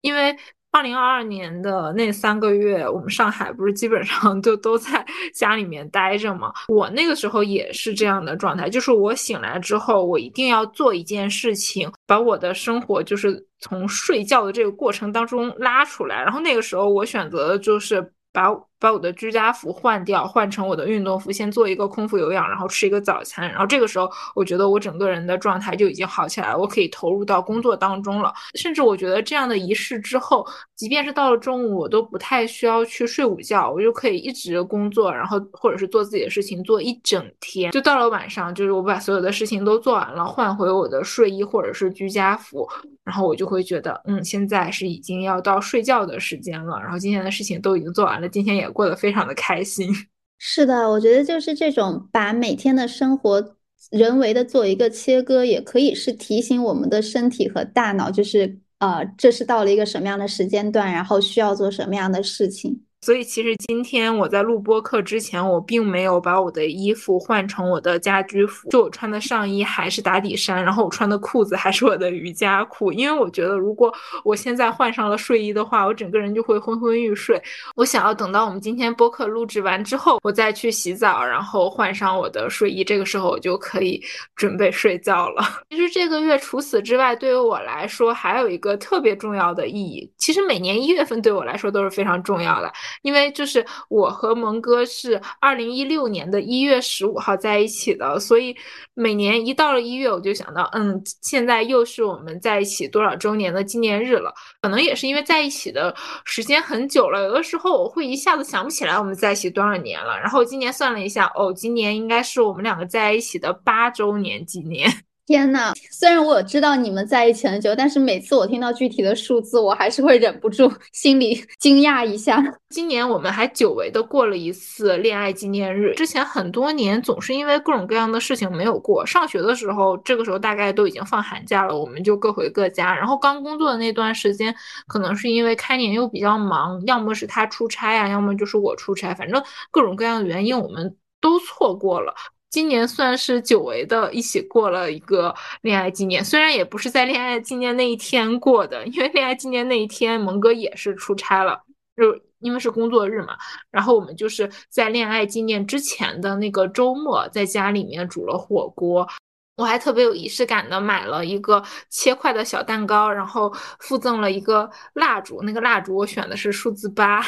S1: 因为二零二二年的那三个月，我们上海不是基本上就都在 家里面待着嘛。我那个时候也是这样的状态，就是我醒来之后，我一定要做一件事情，把我的生活就是从睡觉的这个过程当中拉出来。然后那个时候我选择的就是把。把我的居家服换掉，换成我的运动服，先做一个空腹有氧，然后吃一个早餐，然后这个时候我觉得我整个人的状态就已经好起来了，我可以投入到工作当中了。甚至我觉得这样的仪式之后，即便是到了中午，我都不太需要去睡午觉，我就可以一直工作，然后或者是做自己的事情，做一整天。就到了晚上，就是我把所有的事情都做完了，换回我的睡衣或者是居家服，然后我就会觉得，嗯，现在是已经要到睡觉的时间了，然后今天的事情都已经做完了，今天也。过得非常的开心，
S2: 是的，我觉得就是这种把每天的生活人为的做一个切割，也可以是提醒我们的身体和大脑，就是呃，这是到了一个什么样的时间段，然后需要做什么样的事情。
S1: 所以其实今天我在录播课之前，我并没有把我的衣服换成我的家居服，就我穿的上衣还是打底衫，然后我穿的裤子还是我的瑜伽裤，因为我觉得如果我现在换上了睡衣的话，我整个人就会昏昏欲睡。我想要等到我们今天播客录制完之后，我再去洗澡，然后换上我的睡衣，这个时候我就可以准备睡觉了。其实这个月除此之外，对于我来说还有一个特别重要的意义。其实每年一月份对我来说都是非常重要的。因为就是我和蒙哥是二零一六年的一月十五号在一起的，所以每年一到了一月，我就想到，嗯，现在又是我们在一起多少周年的纪念日了。可能也是因为在一起的时间很久了，有的时候我会一下子想不起来我们在一起多少年了。然后今年算了一下，哦，今年应该是我们两个在一起的八周年纪念。
S2: 天呐，虽然我知道你们在一起很久，但是每次我听到具体的数字，我还是会忍不住心里 惊讶一下。
S1: 今年我们还久违的过了一次恋爱纪念日，之前很多年总是因为各种各样的事情没有过。上学的时候，这个时候大概都已经放寒假了，我们就各回各家。然后刚工作的那段时间，可能是因为开年又比较忙，要么是他出差呀，要么就是我出差，反正各种各样的原因，我们都错过了。今年算是久违的一起过了一个恋爱纪念，虽然也不是在恋爱纪念那一天过的，因为恋爱纪念那一天蒙哥也是出差了，就因为是工作日嘛。然后我们就是在恋爱纪念之前的那个周末，在家里面煮了火锅，我还特别有仪式感的买了一个切块的小蛋糕，然后附赠了一个蜡烛，那个蜡烛我选的是数字八。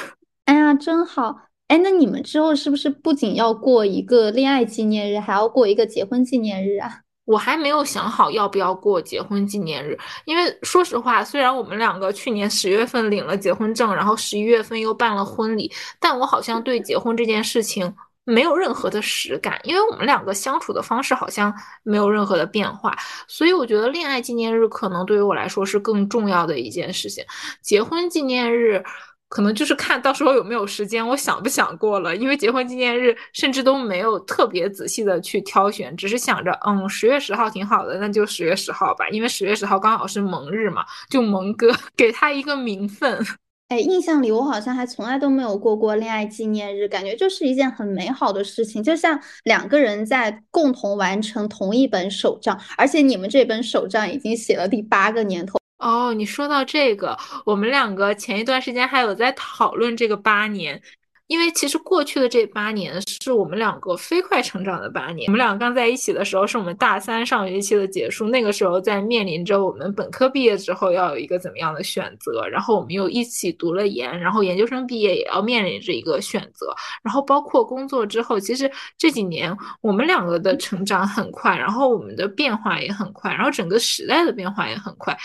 S2: 哎呀，真好。哎，那你们之后是不是不仅要过一个恋爱纪念日，还要过一个结婚纪念日啊？
S1: 我还没有想好要不要过结婚纪念日，因为说实话，虽然我们两个去年十月份领了结婚证，然后十一月份又办了婚礼，但我好像对结婚这件事情没有任何的实感，因为我们两个相处的方式好像没有任何的变化，所以我觉得恋爱纪念日可能对于我来说是更重要的一件事情，结婚纪念日。可能就是看到时候有没有时间，我想不想过了。因为结婚纪念日甚至都没有特别仔细的去挑选，只是想着，嗯，十月十号挺好的，那就十月十号吧。因为十月十号刚好是蒙日嘛，就蒙哥 给他一个名分。
S2: 哎，印象里我好像还从来都没有过过恋爱纪念日，感觉就是一件很美好的事情，就像两个人在共同完成同一本手账，而且你们这本手账已经写了第八个年头。
S1: 哦，你说到这个，我们两个前一段时间还有在讨论这个八年，因为其实过去的这八年是我们两个飞快成长的八年。我们俩刚在一起的时候，是我们大三上学期的结束，那个时候在面临着我们本科毕业之后要有一个怎么样的选择，然后我们又一起读了研，然后研究生毕业也要面临着一个选择，然后包括工作之后，其实这几年我们两个的成长很快，然后我们的变化也很快，然后整个时代的变化也很快。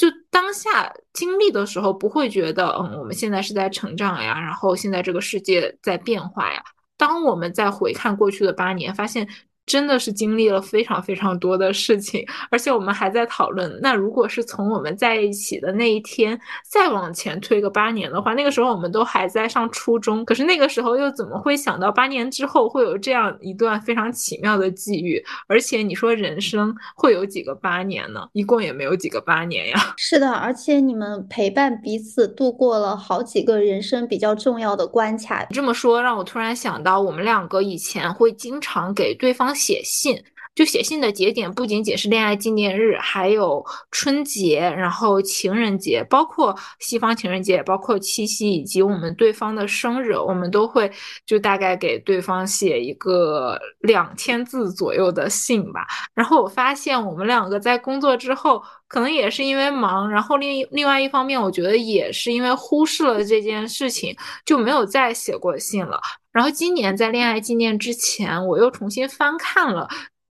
S1: 就当下经历的时候，不会觉得，嗯，我们现在是在成长呀，然后现在这个世界在变化呀。当我们在回看过去的八年，发现。真的是经历了非常非常多的事情，而且我们还在讨论，那如果是从我们在一起的那一天再往前推个八年的话，那个时候我们都还在上初中，可是那个时候又怎么会想到八年之后会有这样一段非常奇妙的际遇？而且你说人生会有几个八年呢？一共也没有几个八年呀。
S2: 是的，而且你们陪伴彼此度过了好几个人生比较重要的关卡。
S1: 这么说让我突然想到，我们两个以前会经常给对方。写信，就写信的节点不仅仅是恋爱纪念日，还有春节，然后情人节，包括西方情人节，包括七夕，以及我们对方的生日，我们都会就大概给对方写一个两千字左右的信吧。然后我发现我们两个在工作之后，可能也是因为忙，然后另另外一方面，我觉得也是因为忽视了这件事情，就没有再写过信了。然后今年在恋爱纪念之前，我又重新翻看了，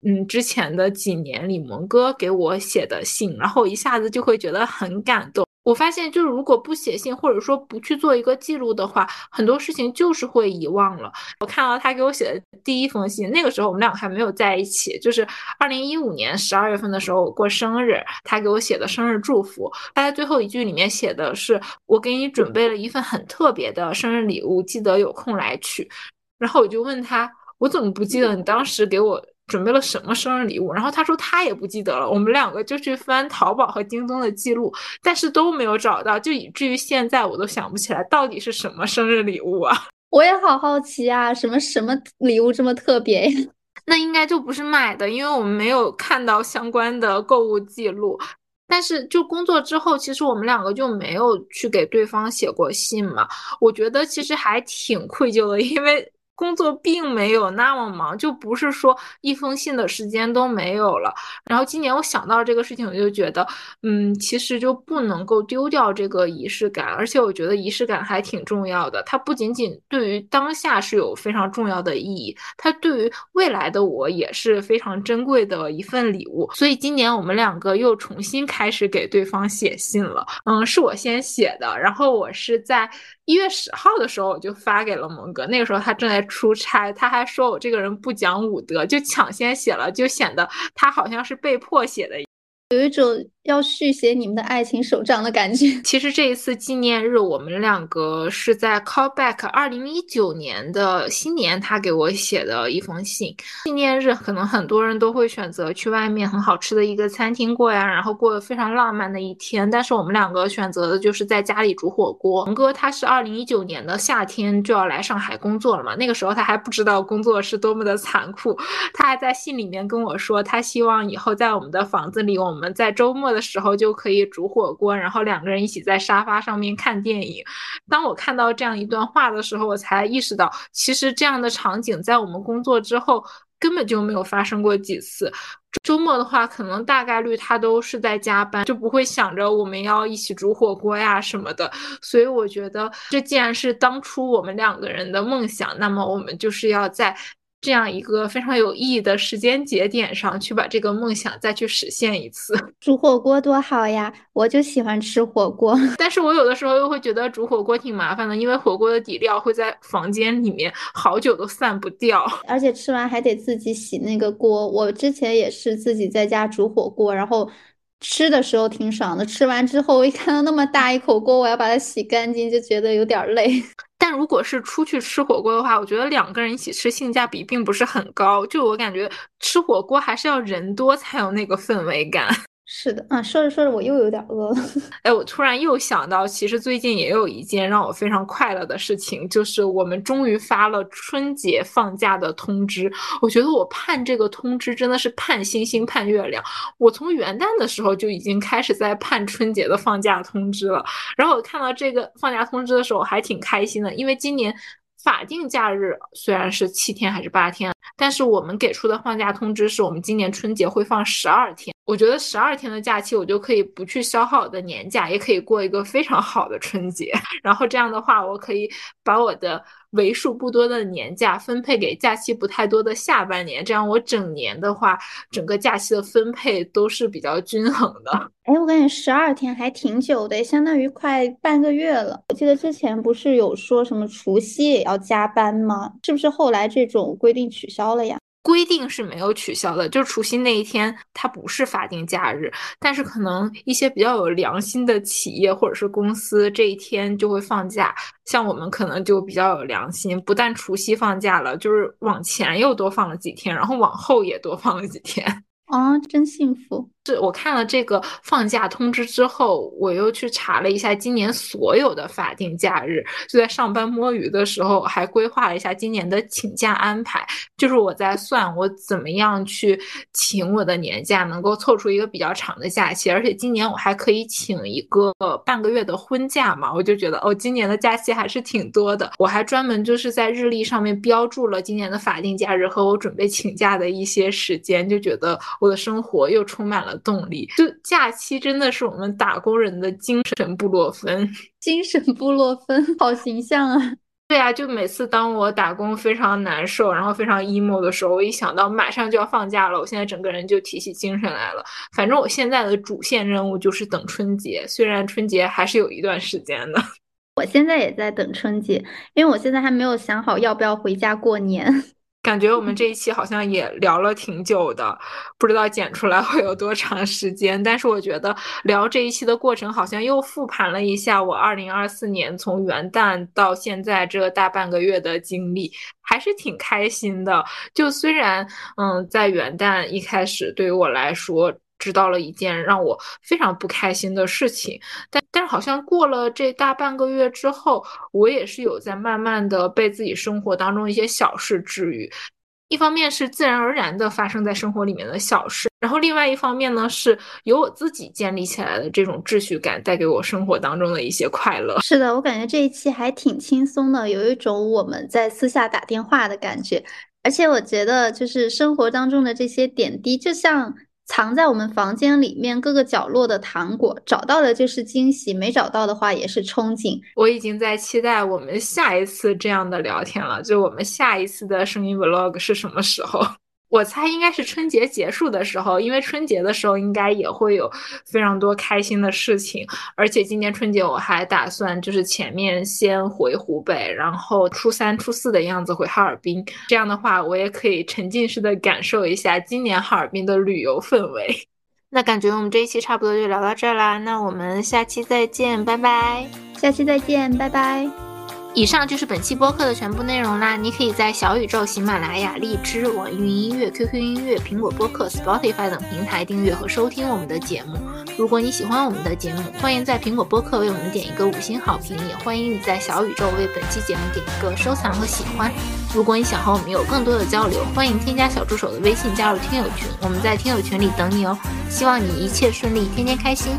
S1: 嗯，之前的几年李萌哥给我写的信，然后一下子就会觉得很感动。我发现，就是如果不写信，或者说不去做一个记录的话，很多事情就是会遗忘了。我看到他给我写的第一封信，那个时候我们俩还没有在一起，就是二零一五年十二月份的时候，我过生日，他给我写的生日祝福。他在最后一句里面写的是：“我给你准备了一份很特别的生日礼物，记得有空来取。”然后我就问他：“我怎么不记得你当时给我？”准备了什么生日礼物？然后他说他也不记得了。我们两个就去翻淘宝和京东的记录，但是都没有找到，就以至于现在我都想不起来到底是什么生日礼物啊！
S2: 我也好好奇啊，什么什么礼物这么特别呀？
S1: 那应该就不是买的，因为我们没有看到相关的购物记录。但是就工作之后，其实我们两个就没有去给对方写过信嘛。我觉得其实还挺愧疚的，因为。工作并没有那么忙，就不是说一封信的时间都没有了。然后今年我想到这个事情，我就觉得，嗯，其实就不能够丢掉这个仪式感，而且我觉得仪式感还挺重要的。它不仅仅对于当下是有非常重要的意义，它对于未来的我也是非常珍贵的一份礼物。所以今年我们两个又重新开始给对方写信了。嗯，是我先写的，然后我是在。一月十号的时候，我就发给了蒙哥。那个时候他正在出差，他还说我这个人不讲武德，就抢先写了，就显得他好像是被迫写的。
S2: 有一种要续写你们的爱情手账的感觉。
S1: 其实这一次纪念日，我们两个是在 callback 二零一九年的新年，他给我写的一封信。纪念日可能很多人都会选择去外面很好吃的一个餐厅过呀，然后过非常浪漫的一天。但是我们两个选择的就是在家里煮火锅。龙哥他是二零一九年的夏天就要来上海工作了嘛，那个时候他还不知道工作是多么的残酷，他还在信里面跟我说，他希望以后在我们的房子里，我们在周末的时候就可以煮火锅，然后两个人一起在沙发上面看电影。当我看到这样一段话的时候，我才意识到，其实这样的场景在我们工作之后根本就没有发生过几次。周末的话，可能大概率他都是在加班，就不会想着我们要一起煮火锅呀什么的。所以我觉得，这既然是当初我们两个人的梦想，那么我们就是要在。这样一个非常有意义的时间节点上去把这个梦想再去实现一次，
S2: 煮火锅多好呀！我就喜欢吃火锅，
S1: 但是我有的时候又会觉得煮火锅挺麻烦的，因为火锅的底料会在房间里面好久都散不掉，
S2: 而且吃完还得自己洗那个锅。我之前也是自己在家煮火锅，然后吃的时候挺爽的，吃完之后我一看到那么大一口锅，我要把它洗干净，就觉得有点累。
S1: 但如果是出去吃火锅的话，我觉得两个人一起吃性价比并不是很高。就我感觉，吃火锅还是要人多才有那个氛围感。
S2: 是的，啊，说着说着我又有点饿了。
S1: 哎，我突然又想到，其实最近也有一件让我非常快乐的事情，就是我们终于发了春节放假的通知。我觉得我盼这个通知真的是盼星星盼月亮。我从元旦的时候就已经开始在盼春节的放假通知了。然后我看到这个放假通知的时候，还挺开心的，因为今年。法定假日虽然是七天还是八天，但是我们给出的放假通知是我们今年春节会放十二天。我觉得十二天的假期，我就可以不去消耗我的年假，也可以过一个非常好的春节。然后这样的话，我可以把我的为数不多的年假分配给假期不太多的下半年，这样我整年的话，整个假期的分配都是比较均衡的。
S2: 哎，我感觉十二天还挺久的，相当于快半个月了。我记得之前不是有说什么除夕也要加班吗？是不是后来这种规定取消了呀？
S1: 规定是没有取消的，就除夕那一天它不是法定假日，但是可能一些比较有良心的企业或者是公司这一天就会放假。像我们可能就比较有良心，不但除夕放假了，就是往前又多放了几天，然后往后也多放了几天。
S2: 啊，真幸福！
S1: 是我看了这个放假通知之后，我又去查了一下今年所有的法定假日，就在上班摸鱼的时候，还规划了一下今年的请假安排。就是我在算我怎么样去请我的年假，能够凑出一个比较长的假期。而且今年我还可以请一个半个月的婚假嘛，我就觉得哦，今年的假期还是挺多的。我还专门就是在日历上面标注了今年的法定假日和我准备请假的一些时间，就觉得。我的生活又充满了动力，就假期真的是我们打工人的精神布洛芬。
S2: 精神布洛芬，好形象啊！
S1: 对啊，就每次当我打工非常难受，然后非常 emo 的时候，我一想到马上就要放假了，我现在整个人就提起精神来了。反正我现在的主线任务就是等春节，虽然春节还是有一段时间的。
S2: 我现在也在等春节，因为我现在还没有想好要不要回家过年。
S1: 感觉我们这一期好像也聊了挺久的，不知道剪出来会有多长时间。但是我觉得聊这一期的过程，好像又复盘了一下我二零二四年从元旦到现在这大半个月的经历，还是挺开心的。就虽然，嗯，在元旦一开始对于我来说。知道了一件让我非常不开心的事情，但但是好像过了这大半个月之后，我也是有在慢慢的被自己生活当中一些小事治愈。一方面是自然而然的发生在生活里面的小事，然后另外一方面呢，是由我自己建立起来的这种秩序感带给我生活当中的一些快乐。
S2: 是的，我感觉这一期还挺轻松的，有一种我们在私下打电话的感觉，而且我觉得就是生活当中的这些点滴，就像。藏在我们房间里面各个角落的糖果，找到的就是惊喜，没找到的话也是憧憬。
S1: 我已经在期待我们下一次这样的聊天了，就我们下一次的声音 vlog 是什么时候？我猜应该是春节结束的时候，因为春节的时候应该也会有非常多开心的事情。而且今年春节我还打算就是前面先回湖北，然后初三、初四的样子回哈尔滨。这样的话，我也可以沉浸式的感受一下今年哈尔滨的旅游氛围。那感觉我们这一期差不多就聊到这儿啦，那我们下期再见，拜拜。
S2: 下期再见，拜拜。
S1: 以上就是本期播客的全部内容啦！你可以在小宇宙、喜马拉雅、荔枝、网易云音乐、QQ 音乐、苹果播客、Spotify 等平台订阅和收听我们的节目。如果你喜欢我们的节目，欢迎在苹果播客为我们点一个五星好评，也欢迎你在小宇宙为本期节目点一个收藏和喜欢。如果你想和我们有更多的交流，欢迎添加小助手的微信加入听友群，我们在听友群里等你哦。希望你一切顺利，天天开心。